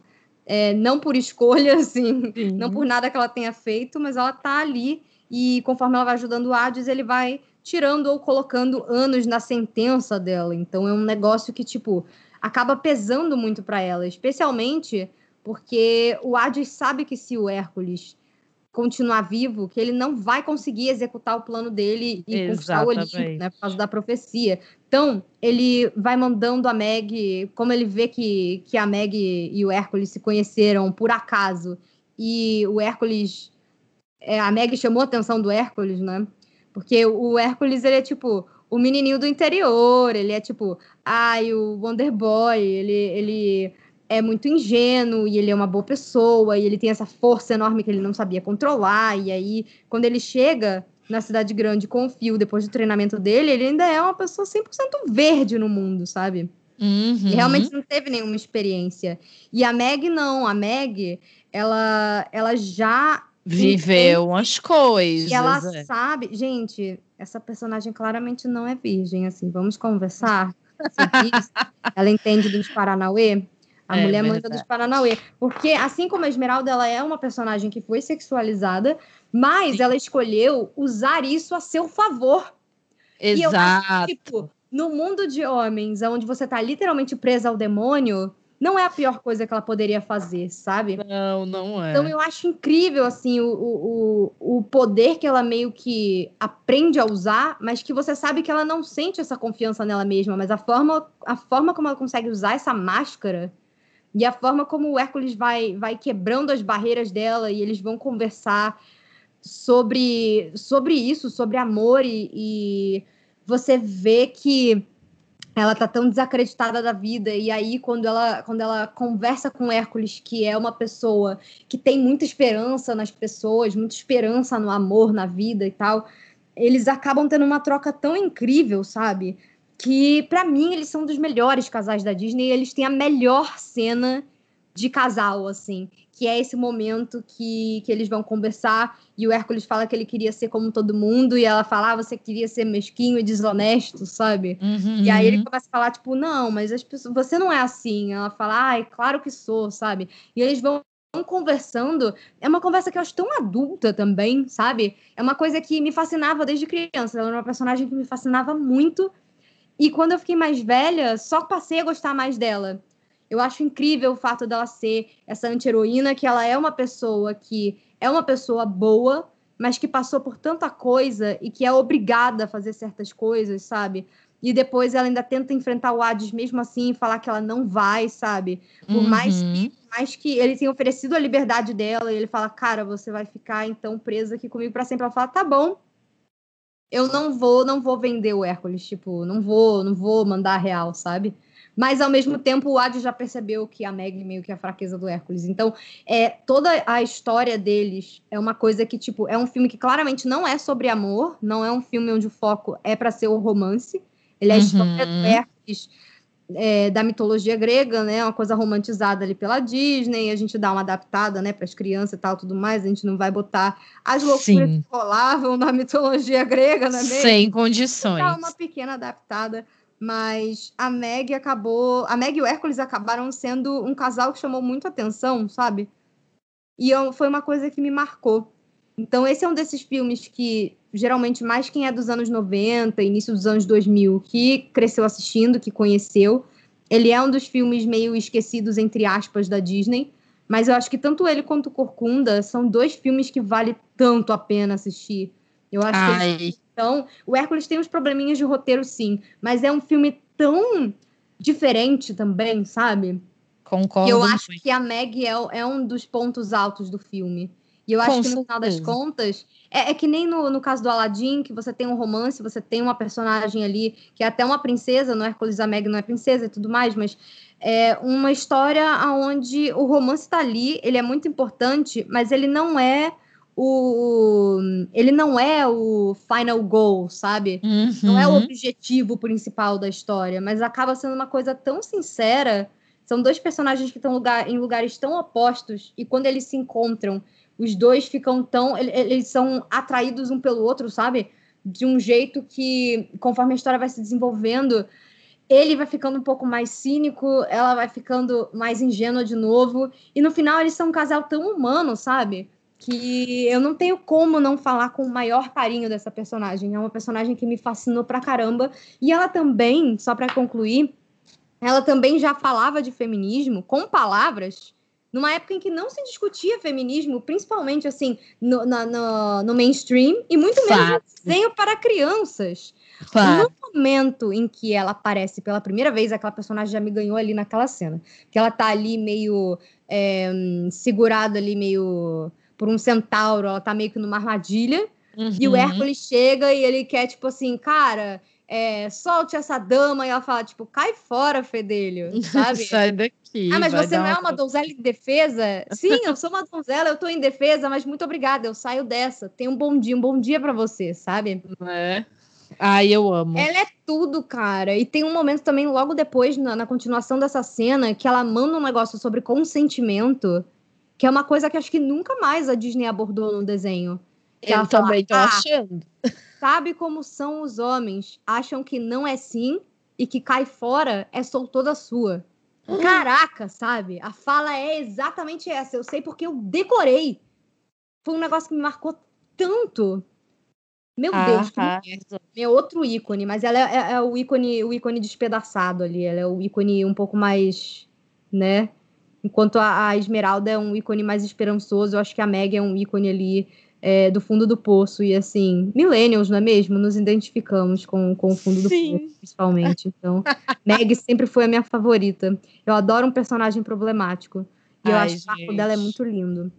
É, não por escolha, assim, Sim. não por nada que ela tenha feito, mas ela tá ali e conforme ela vai ajudando o Hades, ele vai tirando ou colocando anos na sentença dela. Então é um negócio que, tipo, acaba pesando muito para ela, especialmente porque o Hades sabe que se o Hércules continuar vivo, que ele não vai conseguir executar o plano dele e conquistar o Olimpo, Exatamente. né, por causa da profecia. Então, ele vai mandando a Meg, como ele vê que, que a Meg e o Hércules se conheceram por acaso, e o Hércules é, a Meg chamou a atenção do Hércules, né? Porque o Hércules, ele é tipo o menininho do interior, ele é tipo, ai, o Wonder Boy, ele, ele é muito ingênuo e ele é uma boa pessoa e ele tem essa força enorme que ele não sabia controlar. E aí, quando ele chega na cidade grande com o Fio, depois do treinamento dele, ele ainda é uma pessoa 100% verde no mundo, sabe? Uhum. E realmente não teve nenhuma experiência. E a Meg não, a Meg, ela, ela já Viveu umas coisas. e ela é. sabe, gente, essa personagem claramente não é virgem, assim, vamos conversar sobre isso. Ela entende dos Paranauê, a É mulher manda verdade. dos Paranauê, porque assim como a Esmeralda, ela é uma personagem que foi sexualizada, mas ela escolheu usar isso a seu favor. E eu acho Exato. que, tipo, no mundo de homens, onde você tá literalmente presa ao demônio, não é a pior coisa que ela poderia fazer, sabe? Não, não é. Então eu acho incrível, assim, o, o, o o poder que ela meio que aprende a usar, mas que você sabe que ela não sente essa confiança nela mesma, mas a forma, a forma como ela consegue usar essa máscara e a forma como o Hércules vai, vai quebrando as barreiras dela e eles vão conversar sobre, sobre isso, sobre amor e, e você vê que ela tá tão desacreditada da vida e aí quando ela quando ela conversa com Hércules, que é uma pessoa que tem muita esperança nas pessoas, muita esperança no amor, na vida e tal, eles acabam tendo uma troca tão incrível, sabe? Que pra mim eles são dos melhores casais da Disney, eles têm a melhor cena de casal assim, que é esse momento que, que eles vão conversar e o Hércules fala que ele queria ser como todo mundo e ela fala, ah, você queria ser mesquinho e desonesto, sabe? Uhum. E aí ele começa a falar, tipo, não, mas as pessoas, você não é assim. Ela fala, ai, claro que sou, sabe? E eles vão conversando. É uma conversa que eu acho tão adulta também, sabe? É uma coisa que me fascinava desde criança. Ela era uma personagem que me fascinava muito. E quando eu fiquei mais velha, só passei a gostar mais dela. Eu acho incrível o fato dela ser essa anti-heroína, que ela é uma pessoa que é uma pessoa boa, mas que passou por tanta coisa e que é obrigada a fazer certas coisas, sabe? E depois ela ainda tenta enfrentar o Hades mesmo assim e falar que ela não vai, sabe? Por mais Uhum. que, mais que ele tenha oferecido a liberdade dela e ele fala, cara, você vai ficar então presa aqui comigo para sempre. Ela fala, tá bom. Eu não vou, não vou vender o Hércules, tipo, não vou, não vou mandar a real, sabe? Mas ao mesmo tempo o Hades já percebeu que a Meg meio que é a fraqueza do Hércules. Então, é toda a história deles é uma coisa que tipo, é um filme que claramente não é sobre amor, não é um filme onde o foco é para ser o romance. Ele é a história do Uhum. Hércules é, da mitologia grega, né? Uma coisa romantizada ali pela Disney, a gente dá uma adaptada, né, para as crianças e tal, tudo mais. A gente não vai botar as loucuras Sim. que rolavam na mitologia grega, é mesmo? Sem condições. Dá uma pequena adaptada, mas a Meg acabou, a Meg e o Hércules acabaram sendo um casal que chamou muito atenção, sabe? E eu- foi uma coisa que me marcou. Então esse é um desses filmes que geralmente mais quem é dos anos 90, início dos anos 2000, que cresceu assistindo, que conheceu, ele é um dos filmes meio esquecidos entre aspas da Disney, mas eu acho que tanto ele quanto o Corcunda são dois filmes que vale tanto a pena assistir. Eu acho que eles Ai, então, o Hércules tem uns probleminhas de roteiro, sim, mas é um filme tão diferente também, sabe? Concordo. Eu acho muito. que a Meg é, é, um dos pontos altos do filme. E eu acho Com que no final das contas, é, é, que nem no, no caso do Aladdin, que você tem um romance, você tem uma personagem ali que é até uma princesa, no Hércules a Meg não é princesa e tudo mais, mas é uma história onde o romance está ali, ele é muito importante, mas ele não é o ele não é o final goal, sabe? Uhum. Não é o objetivo principal da história, mas acaba sendo uma coisa tão sincera. São dois personagens que estão lugar, em lugares tão opostos e quando eles se encontram, os dois ficam tão eles são atraídos um pelo outro, sabe? De um jeito que conforme a história vai se desenvolvendo, ele vai ficando um pouco mais cínico, ela vai ficando mais ingênua de novo, e no final eles são um casal tão humano, sabe? Que eu não tenho como não falar com o maior carinho dessa personagem. É uma personagem que me fascinou pra caramba. E ela também, só para concluir, ela também já falava de feminismo com palavras numa época em que não se discutia feminismo, principalmente assim no, na, no, no mainstream, e muito menos desenho para crianças. Claro. No momento em que ela aparece pela primeira vez, aquela personagem já me ganhou ali naquela cena. Que ela tá ali meio é, segurada ali, meio por um centauro, ela tá meio que numa armadilha. Uhum. E o uhum. Hércules chega e ele quer, tipo assim, cara, é, solte essa dama. E ela fala, tipo, cai fora, Fedelho, sabe? Sai daqui. Ah, mas você não é uma donzela em defesa? Sim, eu sou uma donzela, eu tô em defesa, mas muito obrigada, eu saio dessa. Tem um bom dia, um bom dia para você, sabe? É. Ai, eu amo. Ela é tudo, cara. E tem um momento também, logo depois, na, na, continuação dessa cena, que ela manda um negócio sobre consentimento, que é uma coisa que acho que nunca mais a Disney abordou no desenho. Que eu também tô ah, achando. Sabe como são os homens? Acham que não é sim e que cai fora é sou toda sua. Caraca, sabe? A fala é exatamente essa. Eu sei porque eu decorei. Foi um negócio que me marcou tanto. Meu ah, Deus, que é outro ícone, mas ela é, é, é, o ícone, o ícone despedaçado ali. Ela é o ícone um pouco mais, né? Enquanto a, a Esmeralda é um ícone mais esperançoso, eu acho que a Meg é um ícone ali é, do fundo do poço. E assim, millennials, não é mesmo? Nos identificamos com, com o fundo do Sim. poço, principalmente. Então, Meg sempre foi a minha favorita. Eu adoro um personagem problemático. E Ai, eu acho que o arco dela é muito lindo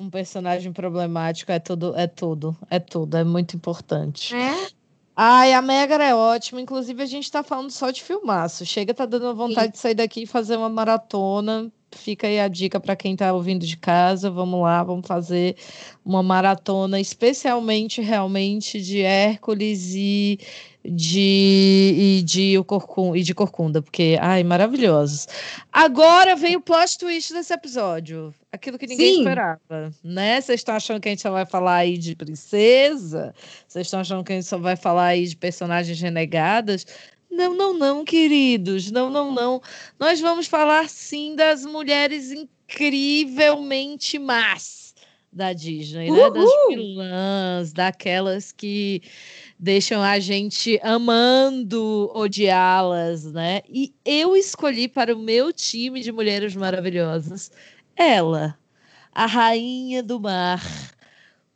um personagem problemático é tudo, é tudo, é tudo, é muito importante. É? Ai, a Megar é ótima. Inclusive, a gente tá falando só de filmaço. Chega, tá dando vontade Sim. de sair daqui e fazer uma maratona. Fica aí a dica para quem tá ouvindo de casa. Vamos lá, vamos fazer uma maratona, especialmente realmente de Hércules e de e de o Corcunda, e de Corcunda, porque ai, maravilhosos. Agora vem o plot twist desse episódio, aquilo que ninguém Sim. esperava, né? Vocês estão achando que a gente só vai falar aí de princesa? Vocês estão achando que a gente só vai falar aí de personagens renegadas? Não, não, não, queridos. Não, não, não. Nós vamos falar sim das mulheres incrivelmente más da Disney, Uhul. né? Das vilãs, daquelas que deixam a gente amando odiá-las, né? E eu escolhi para o meu time de mulheres maravilhosas ela, a rainha do mar,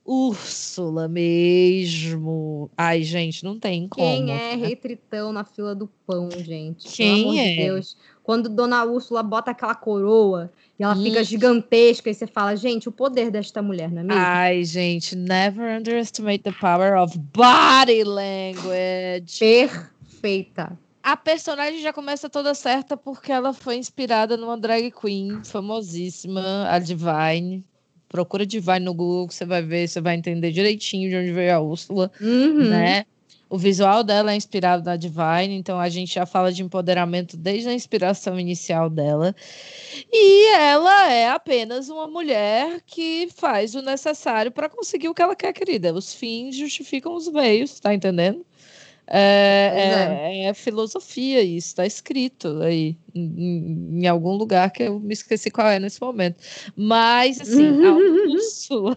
Úrsula mesmo. Ai, gente, não tem como. Quem é né? retritão na fila do pão, gente? Quem é? De Deus. Quando Dona Úrsula bota aquela coroa e ela fica gigantesca e você fala, gente, o poder desta mulher, não é mesmo? Ai, gente, never underestimate the power of body language. Perfeita. A personagem já começa toda certa porque ela foi inspirada numa drag queen famosíssima, a Divine. Procura Divine no Google, você vai ver, você vai entender direitinho de onde veio a Úrsula, uhum. né? O visual dela é inspirado na Divine, então a gente já fala de empoderamento desde a inspiração inicial dela. E ela é apenas uma mulher que faz o necessário para conseguir o que ela quer, querida. Os fins justificam os meios, tá entendendo? É, é, é, é filosofia isso, está escrito aí em, em, algum lugar que eu me esqueci qual é nesse momento. Mas, assim, a Úrsula,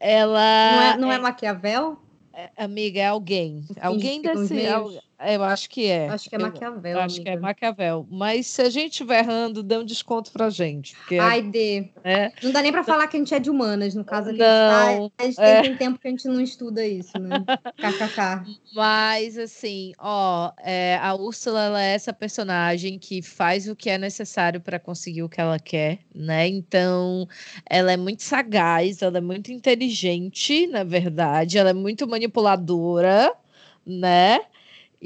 ela. Não é, não é, é Maquiavel? É, amiga, é alguém. Alguém desse. Eu acho que é. Acho que é Maquiavel. Eu, acho que é Maquiavel. Mas se a gente estiver errando, dê um desconto pra gente. Porque Ai, dê. É... Não dá nem pra falar que a gente é de humanas, no caso. A gente, não, tá, a gente é... tem tempo que a gente não estuda isso, né? KKK. Mas, assim, ó, é, a Úrsula, ela é essa personagem que faz o que é necessário para conseguir o que ela quer, né? Então, ela é muito sagaz, ela é muito inteligente, na verdade, ela é muito manipuladora, né?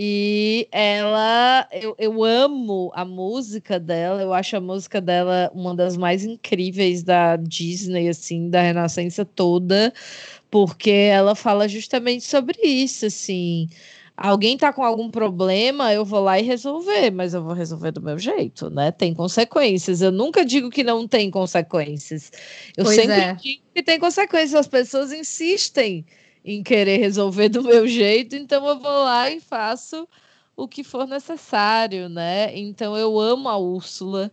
E ela, eu, eu amo a música dela, eu acho a música dela uma das mais incríveis da Disney, assim, da Renascença toda, porque ela fala justamente sobre isso, assim. Alguém tá com algum problema, eu vou lá e resolver, mas eu vou resolver do meu jeito, né? Tem consequências. Eu nunca digo que não tem consequências. Eu pois sempre é. digo que tem consequências. As pessoas insistem em querer resolver do meu jeito, então eu vou lá e faço o que for necessário, né? Então eu amo a Úrsula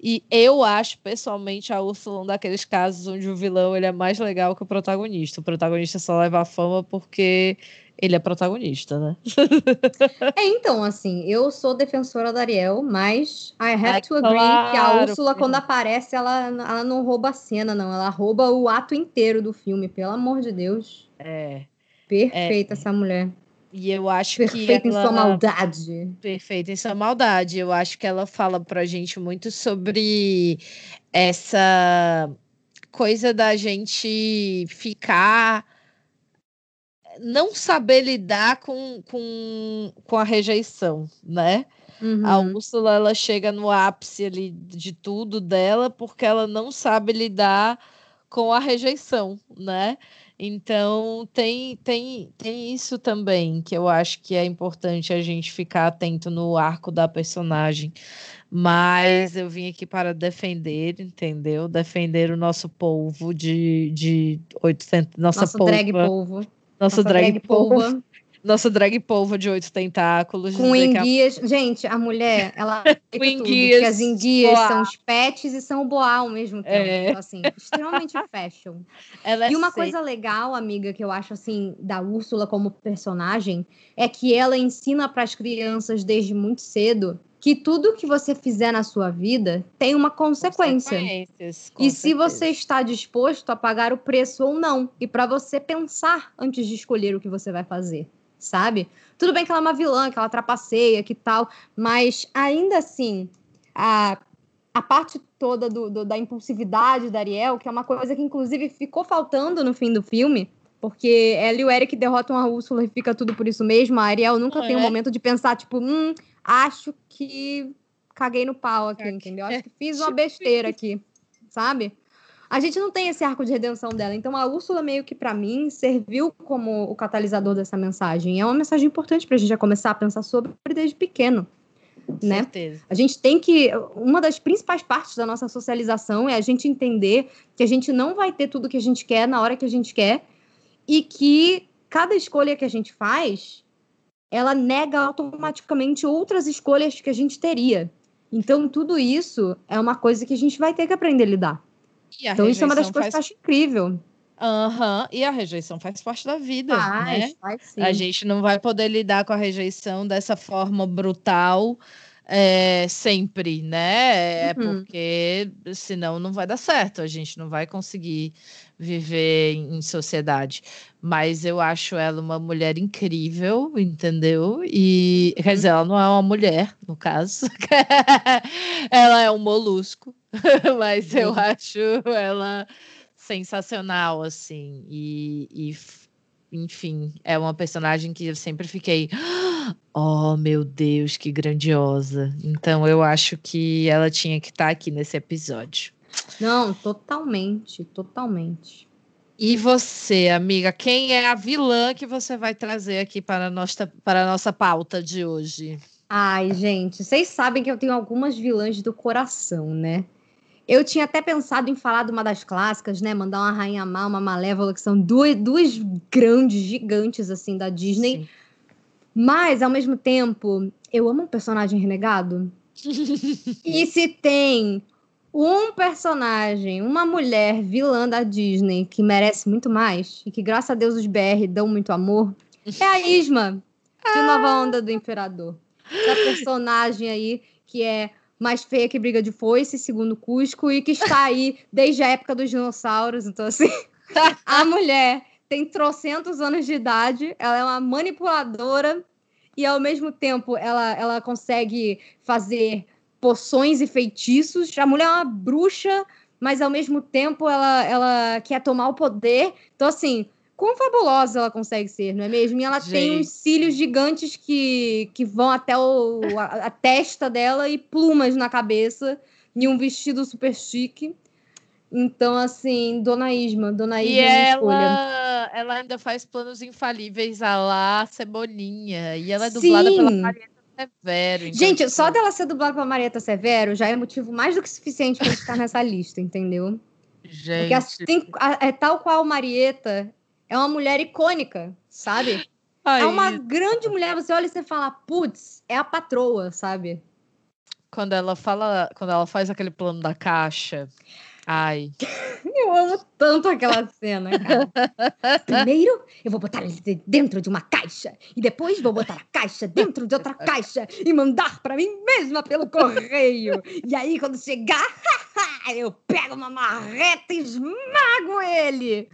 e eu acho pessoalmente a Úrsula um daqueles casos onde o vilão ele é mais legal que o protagonista. O protagonista só leva a fama porque ele é protagonista, né? é, então, assim, eu sou defensora da Ariel, mas I have Ai, to agree claro, que a Úrsula, quando aparece, ela, ela não rouba a cena, não. Ela rouba o ato inteiro do filme, pelo amor de Deus. É. Perfeita essa mulher. E eu acho Perfeita que em ela... sua maldade. Perfeita em sua maldade. Eu acho que ela fala pra gente muito sobre essa coisa da gente ficar não saber lidar com, com, com a rejeição, né? Uhum. A Úrsula ela chega no ápice ali de tudo dela porque ela não sabe lidar com a rejeição, né? Então tem, tem, tem isso também que eu acho que é importante a gente ficar atento no arco da personagem. Mas eu vim aqui para defender, entendeu? Defender o nosso povo de, de 800. Nossa Nosso polva, drag polvo. Nosso Nossa drag, polvo. polva. Nosso drag polvo de oito tentáculos. Com que a- enguias. Gente, a mulher, ela Com tudo, enguias, as enguias boa. são os pets e são o boa ao mesmo tempo. É. Então, assim, extremamente fashion. ela é E uma seca. coisa legal, amiga, que eu acho assim da Úrsula como personagem é que ela ensina para as crianças desde muito cedo que tudo que você fizer na sua vida tem uma consequência. Consequências, com E se você está disposto a pagar o preço ou não, e para você pensar antes de escolher o que você vai fazer, sabe? Tudo bem que ela é uma vilã, que ela trapaceia, que tal, mas ainda assim, a, a parte toda do, do- da impulsividade da Ariel, que é uma coisa que inclusive ficou faltando no fim do filme, porque ela e o Eric derrotam a Úrsula e fica tudo por isso mesmo. A Ariel nunca Não tem um é? momento de pensar, tipo, hum, acho que caguei no pau aqui, entendeu? Acho que fiz uma besteira aqui, sabe? A gente não tem esse arco de redenção dela. Então a Úrsula meio que pra mim serviu como o catalisador dessa mensagem. É uma mensagem importante pra gente já começar a pensar sobre desde pequeno, Com né? certeza. A gente tem que. Uma das principais partes da nossa socialização é a gente entender que a gente não vai ter tudo que a gente quer na hora que a gente quer e que cada escolha que a gente faz ela nega automaticamente outras escolhas que a gente teria. Então, tudo isso é uma coisa que a gente vai ter que aprender a lidar. E Então, isso é uma das coisas que eu faz... acho incrível. Aham, E a rejeição faz parte da vida, né? faz. A gente não vai poder lidar com a rejeição dessa forma brutal é, sempre, né? É Uhum. porque senão não vai dar certo, a gente não vai conseguir viver em, sociedade. Mas eu acho ela uma mulher incrível, entendeu? E quer Uhum. dizer, ela não é uma mulher, no caso. ela é um molusco, mas eu Sim. acho ela sensacional, assim. E, e, enfim, é uma personagem que eu sempre fiquei. Oh, meu Deus, que grandiosa. Então eu acho que ela tinha que estar aqui nesse episódio. Não, totalmente, totalmente. E você, amiga, quem é a vilã que você vai trazer aqui para a nossa, para a nossa pauta de hoje? Ai, gente, vocês sabem que eu tenho algumas vilãs do coração, né? Eu tinha até pensado em falar de uma das clássicas, né? Mandar uma Rainha Má, uma Malévola, que são duas, duas grandes, gigantes, assim, da Disney. Sim. Mas, ao mesmo tempo, eu amo um personagem renegado. E se tem um personagem, uma mulher vilã da Disney que merece muito mais, e que, graças a Deus, os BR dão muito amor, é a Isma. de Nova Onda do Imperador. Essa personagem aí que é mais feia que briga de foice, segundo Cusco, e que está aí desde a época dos dinossauros. Então, assim, a mulher tem trocentos anos de idade, ela é uma manipuladora e, ao mesmo tempo, ela, ela consegue fazer poções e feitiços. A mulher é uma bruxa, mas, ao mesmo tempo, ela, ela quer tomar o poder. Então, assim, quão fabulosa ela consegue ser, não é mesmo? E ela Gente. tem uns cílios gigantes que, que vão até o, a, a, testa dela e plumas na cabeça e um vestido super chique. Então, assim, Dona Isma, Dona Isma e ela, ela ainda faz planos infalíveis a lá Cebolinha. E ela é dublada Sim. pela Marieta Severo. Então, Gente, só dela ser dublada pela Marieta Severo já é motivo mais do que suficiente para estar nessa lista, entendeu? Gente. Porque assim, tem, é tal qual Marieta, é uma mulher icônica, sabe? Ai, é uma grande mulher. Você olha e você fala, putz, é a patroa, sabe? Quando ela fala, quando ela faz aquele plano da caixa. Ai. Eu amo tanto aquela cena, cara. Primeiro, eu vou botar ele dentro de uma caixa. E depois vou botar a caixa dentro de outra caixa e mandar para mim mesma pelo correio. E aí, quando chegar, eu pego uma marreta e esmago ele.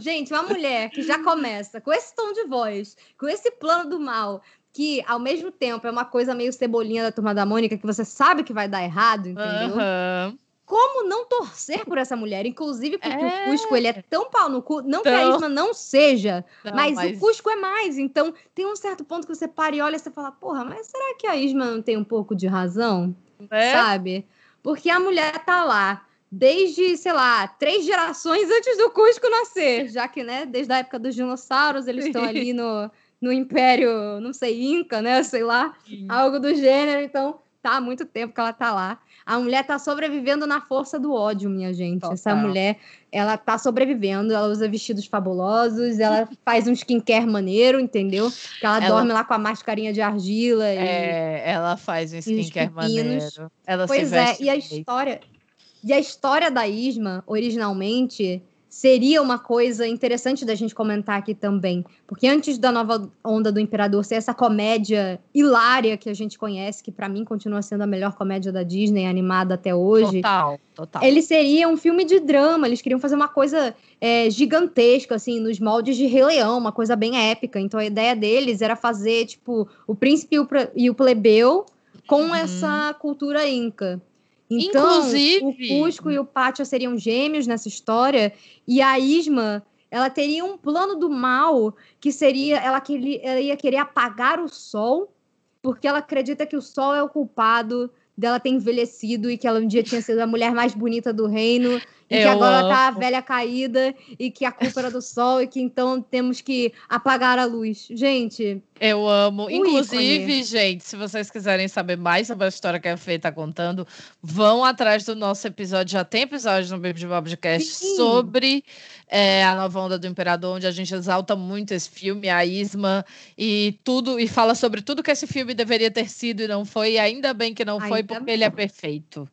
Gente, uma mulher que já começa com esse tom de voz, com esse plano do mal, que ao mesmo tempo é uma coisa meio cebolinha da turma da Mônica, que você sabe que vai dar errado, entendeu? Uhum como não torcer por essa mulher? Inclusive porque é... o Cusco ele é tão pau no cu, não então... que a. Isma não seja, não, mas, mas, o Cusco é mais. Então tem um certo ponto que você para e olha e você fala, porra, mas será que a Isma não tem um pouco de razão? É? Sabe? Porque a mulher tá lá desde, sei lá, três gerações antes do Cusco nascer, já que, né, desde a época dos dinossauros, eles estão ali no, no Império, não sei, Inca, né, sei lá, algo do gênero, então tá há muito tempo que ela tá lá. A mulher tá sobrevivendo na força do ódio, minha gente. Total. Essa mulher, ela tá sobrevivendo, ela usa vestidos fabulosos, ela faz um skincare maneiro, entendeu? Que ela, ela, dorme lá com a mascarinha de argila. E, é, ela faz um skincare maneiro. Ela pois é, e a história. E a história da Isma, originalmente, seria uma coisa interessante da gente comentar aqui também. Porque antes da nova onda do Imperador ser essa comédia hilária que a gente conhece, que para mim continua sendo a melhor comédia da Disney animada até hoje. Total, total. Ele seria um filme de drama, eles queriam fazer uma coisa é, gigantesca, assim, nos moldes de Rei Leão, uma coisa bem épica. Então a ideia deles era fazer, tipo, o príncipe e o plebeu com uhum. essa cultura inca. Então, Inclusive... o Cusco e o Pátio seriam gêmeos nessa história, e a Isma, ela teria um plano do mal, que seria, ela, queria, ela ia querer apagar o sol, porque ela acredita que o sol é o culpado dela ter envelhecido e que ela um dia tinha sido a mulher mais bonita do reino e que agora amo. tá a velha caída e que a culpa era do sol e que então temos que apagar a luz. Gente. Eu amo. Inclusive, ícone. gente, se vocês quiserem saber mais sobre a história que a Fê tá contando, vão atrás do nosso episódio. Já tem episódio no Baby Bobcast sobre é, a nova onda do Imperador, onde a gente exalta muito esse filme, a Isma, e tudo, e fala sobre tudo que esse filme deveria ter sido e não foi. E ainda bem que não ainda foi, porque bem. ele é perfeito.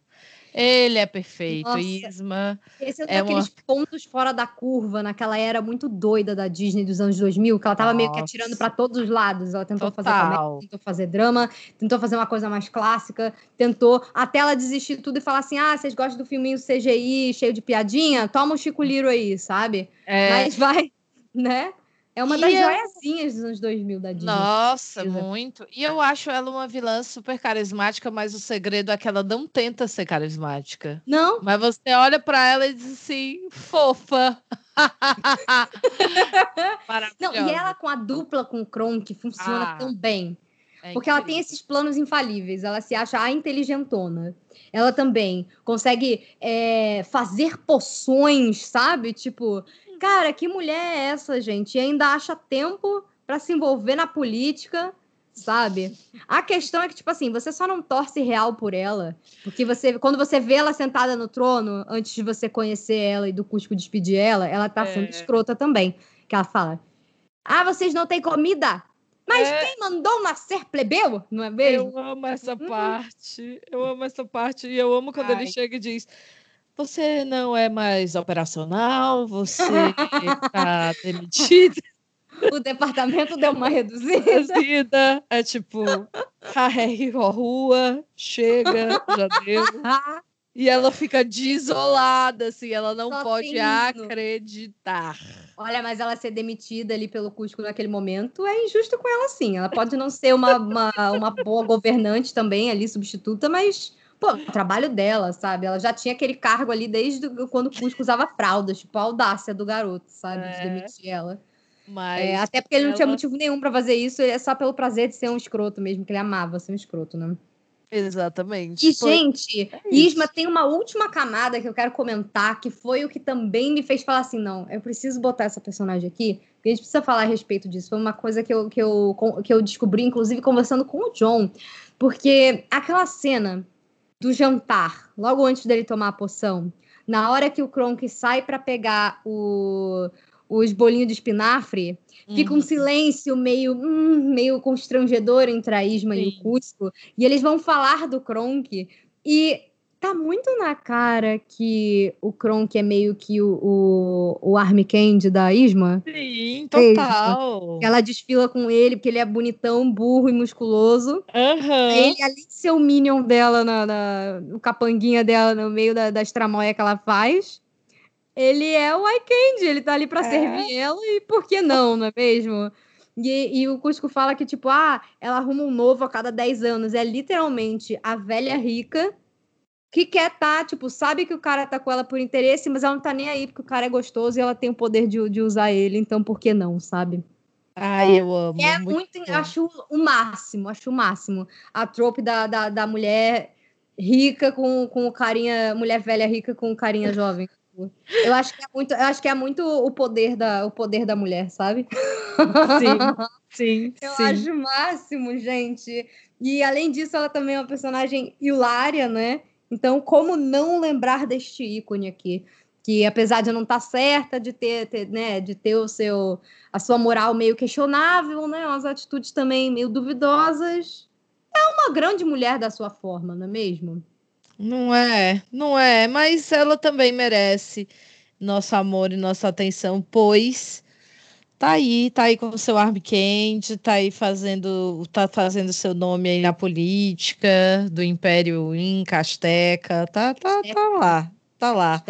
Ele é perfeito, Nossa, Isma. Esse é um é daqueles uma... pontos fora da curva, naquela era muito doida da Disney dos anos 2000, que ela tava Nossa. meio que atirando para todos os lados. Ela tentou Total. fazer comédia, tentou fazer drama, tentou fazer uma coisa mais clássica, tentou até ela desistir de tudo e falar assim: ah, vocês gostam do filminho CGI cheio de piadinha? Toma o Chico Liro aí, sabe? É... Mas vai, né? É uma e das eu... joiazinhas dos anos 2000 da Disney. Nossa, muito. E eu acho ela uma vilã super carismática, mas o segredo é que ela não tenta ser carismática. Não. Mas você olha para ela e diz assim, fofa. não, e ela com a dupla com o Kronk funciona ah, tão bem. É porque ela tem esses planos infalíveis, ela se acha a inteligentona. Ela também consegue é, fazer poções, sabe? Tipo, Cara, que mulher é essa, gente? E ainda acha tempo para se envolver na política, sabe? A questão é que, tipo assim, você só não torce real por ela, porque você, quando você vê ela sentada no trono, antes de você conhecer ela e do Cusco despedir ela, ela tá sendo é. escrota também. Que ela fala: Ah, vocês não têm comida? Mas é. quem mandou nascer plebeu? Não é mesmo? Eu amo essa uhum. parte. Eu amo essa parte. E eu amo quando Ai. ele chega e diz: você não é mais operacional, você está demitida. o departamento deu uma reduzida. Reduzida. É tipo, carregue a rua, chega, já deu. E ela fica desolada, assim, ela não Só pode acreditar. Olha, mas ela ser demitida ali pelo Cusco naquele momento é injusto com ela, sim. Ela pode não ser uma, uma, uma boa governante também ali, substituta, mas, pô, o trabalho dela, sabe? Ela já tinha aquele cargo ali desde quando o Cusco usava fraldas, tipo, a audácia do garoto, sabe? É. De demitir ela. Mas é, até porque ele não tinha motivo nenhum para fazer isso, é só pelo prazer de ser um escroto mesmo, que ele amava ser um escroto, né? Exatamente. E, foi... gente, é Isma tem uma última camada que eu quero comentar, que foi o que também me fez falar assim: não, eu preciso botar essa personagem aqui, porque a gente precisa falar a respeito disso. Foi uma coisa que eu, que eu, que eu descobri, inclusive, conversando com o John, porque aquela cena do jantar, logo antes dele tomar a poção, na hora que o Kronk sai para pegar o, os bolinhos de espinafre, Fica um uhum. silêncio meio, hum, meio constrangedor entre a Isma Sim. e o Cusco. E eles vão falar do Kronk. E tá muito na cara que o Kronk é meio que o, o, o Army Candy da Isma. Sim, total. Ela desfila com ele porque ele é bonitão, burro e musculoso. Uhum. Ele, além de ser o minion dela, na, na, o capanguinha dela no meio da, das tramóias que ela faz ele é o iCandy, ele tá ali para é. servir ela e por que não, não é mesmo? E, e, o Cusco fala que, tipo, ah, ela arruma um novo a cada 10 anos. É literalmente a velha rica que quer tá, tipo, sabe que o cara tá com ela por interesse, mas ela não tá nem aí porque o cara é gostoso e ela tem o poder de, de usar ele, então por que não, sabe? Ai, eu amo. É muito, muito acho o máximo, acho o máximo. A trope da, da, da mulher rica com, com carinha, mulher velha rica com carinha jovem. Eu acho que é muito, eu acho que é muito o poder da, o poder da mulher, sabe? Sim, sim. eu sim. acho o máximo, gente. E além disso, ela também é uma personagem hilária, né? Então, como não lembrar deste ícone aqui? Que apesar de não estar tá certa, de ter, ter, né, de ter o seu, a sua moral meio questionável, né? As atitudes também meio duvidosas. É uma grande mulher da sua forma, não é mesmo? Não é, não é, mas ela também merece nosso amor e nossa atenção, pois tá aí, tá aí com o seu arme quente, tá aí fazendo, tá fazendo seu nome aí na política do Império Inca, Azteca, tá, tá, tá lá, tá lá.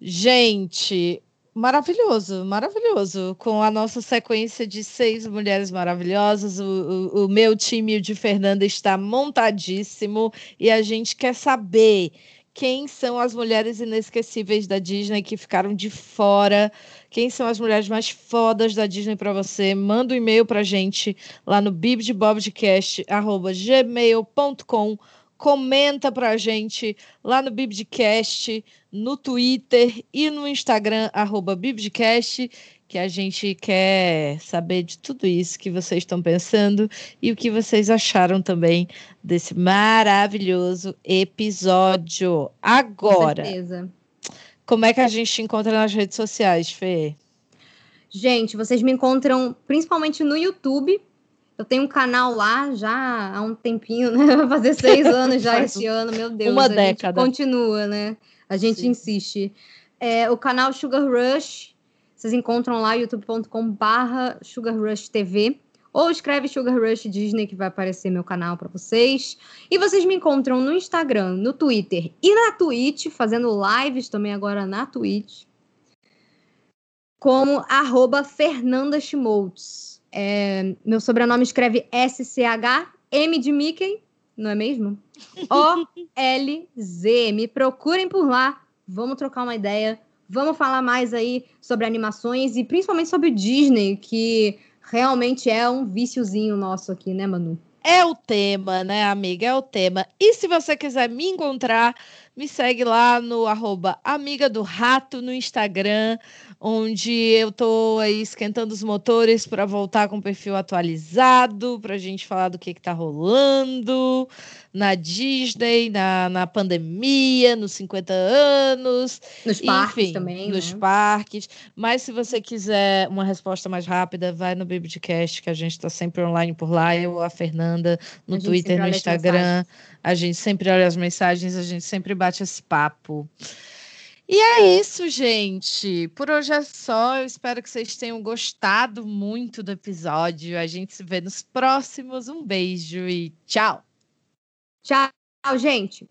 Gente, Maravilhoso, maravilhoso. Com a nossa sequência de seis mulheres maravilhosas, o, o, o, meu time de Fernanda está montadíssimo e a gente quer saber quem são as mulheres inesquecíveis da Disney que ficaram de fora, quem são as mulheres mais fodas da Disney para você. Manda um e-mail para a gente lá no bibdebobcast.gmail.com comenta pra gente lá no Bibdcast, no Twitter e no Instagram, arroba Bibdcast, que a gente quer saber de tudo isso que vocês estão pensando e o que vocês acharam também desse maravilhoso episódio. Agora, como é que a gente te encontra nas redes sociais, Fê? Gente, vocês me encontram principalmente no YouTube, eu tenho um canal lá já há um tempinho, né? Vai fazer seis anos já este ano, meu Deus. Uma década. continua, né? A gente Sim. insiste. É, o canal Sugar Rush, vocês encontram lá, youtube.com/barra Sugar Rush TV. Ou escreve Sugar Rush Disney, que vai aparecer meu canal para vocês. E vocês me encontram no Instagram, no Twitter e na Twitch, fazendo lives também agora na Twitch, como arroba Fernanda Schmoltz. É, meu sobrenome escreve S-C-H, M de Mickey, não é mesmo? O-L-Z. Me procurem por lá. Vamos trocar uma ideia. Vamos falar mais aí sobre animações e principalmente sobre Disney, que realmente é um viciozinho nosso aqui, né, Manu? É o tema, né, amiga? É o tema. E se você quiser me encontrar, me segue lá no arroba Amiga do Rato no Instagram onde eu estou aí esquentando os motores para voltar com o perfil atualizado, para a gente falar do que está rolando na Disney, na, na pandemia, nos 50 anos. Nos enfim, parques também. Nos né? parques. Mas se você quiser uma resposta mais rápida, vai no Biblicast, que a gente está sempre online por lá. Eu, a Fernanda, no a Twitter, no Instagram. A gente sempre olha as mensagens, a gente sempre bate esse papo. E é isso, gente. Por hoje é só. Eu espero que vocês tenham gostado muito do episódio. A gente se vê nos próximos. Um beijo e tchau. Tchau, gente.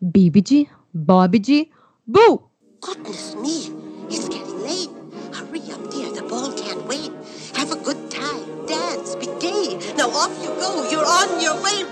Bibidi, Bobidi, Boo! Goodness me, it's getting late. Hurry up, dear. The ball can't wait. Have a good time. Dance. Be gay. Now off you go. You're on your way.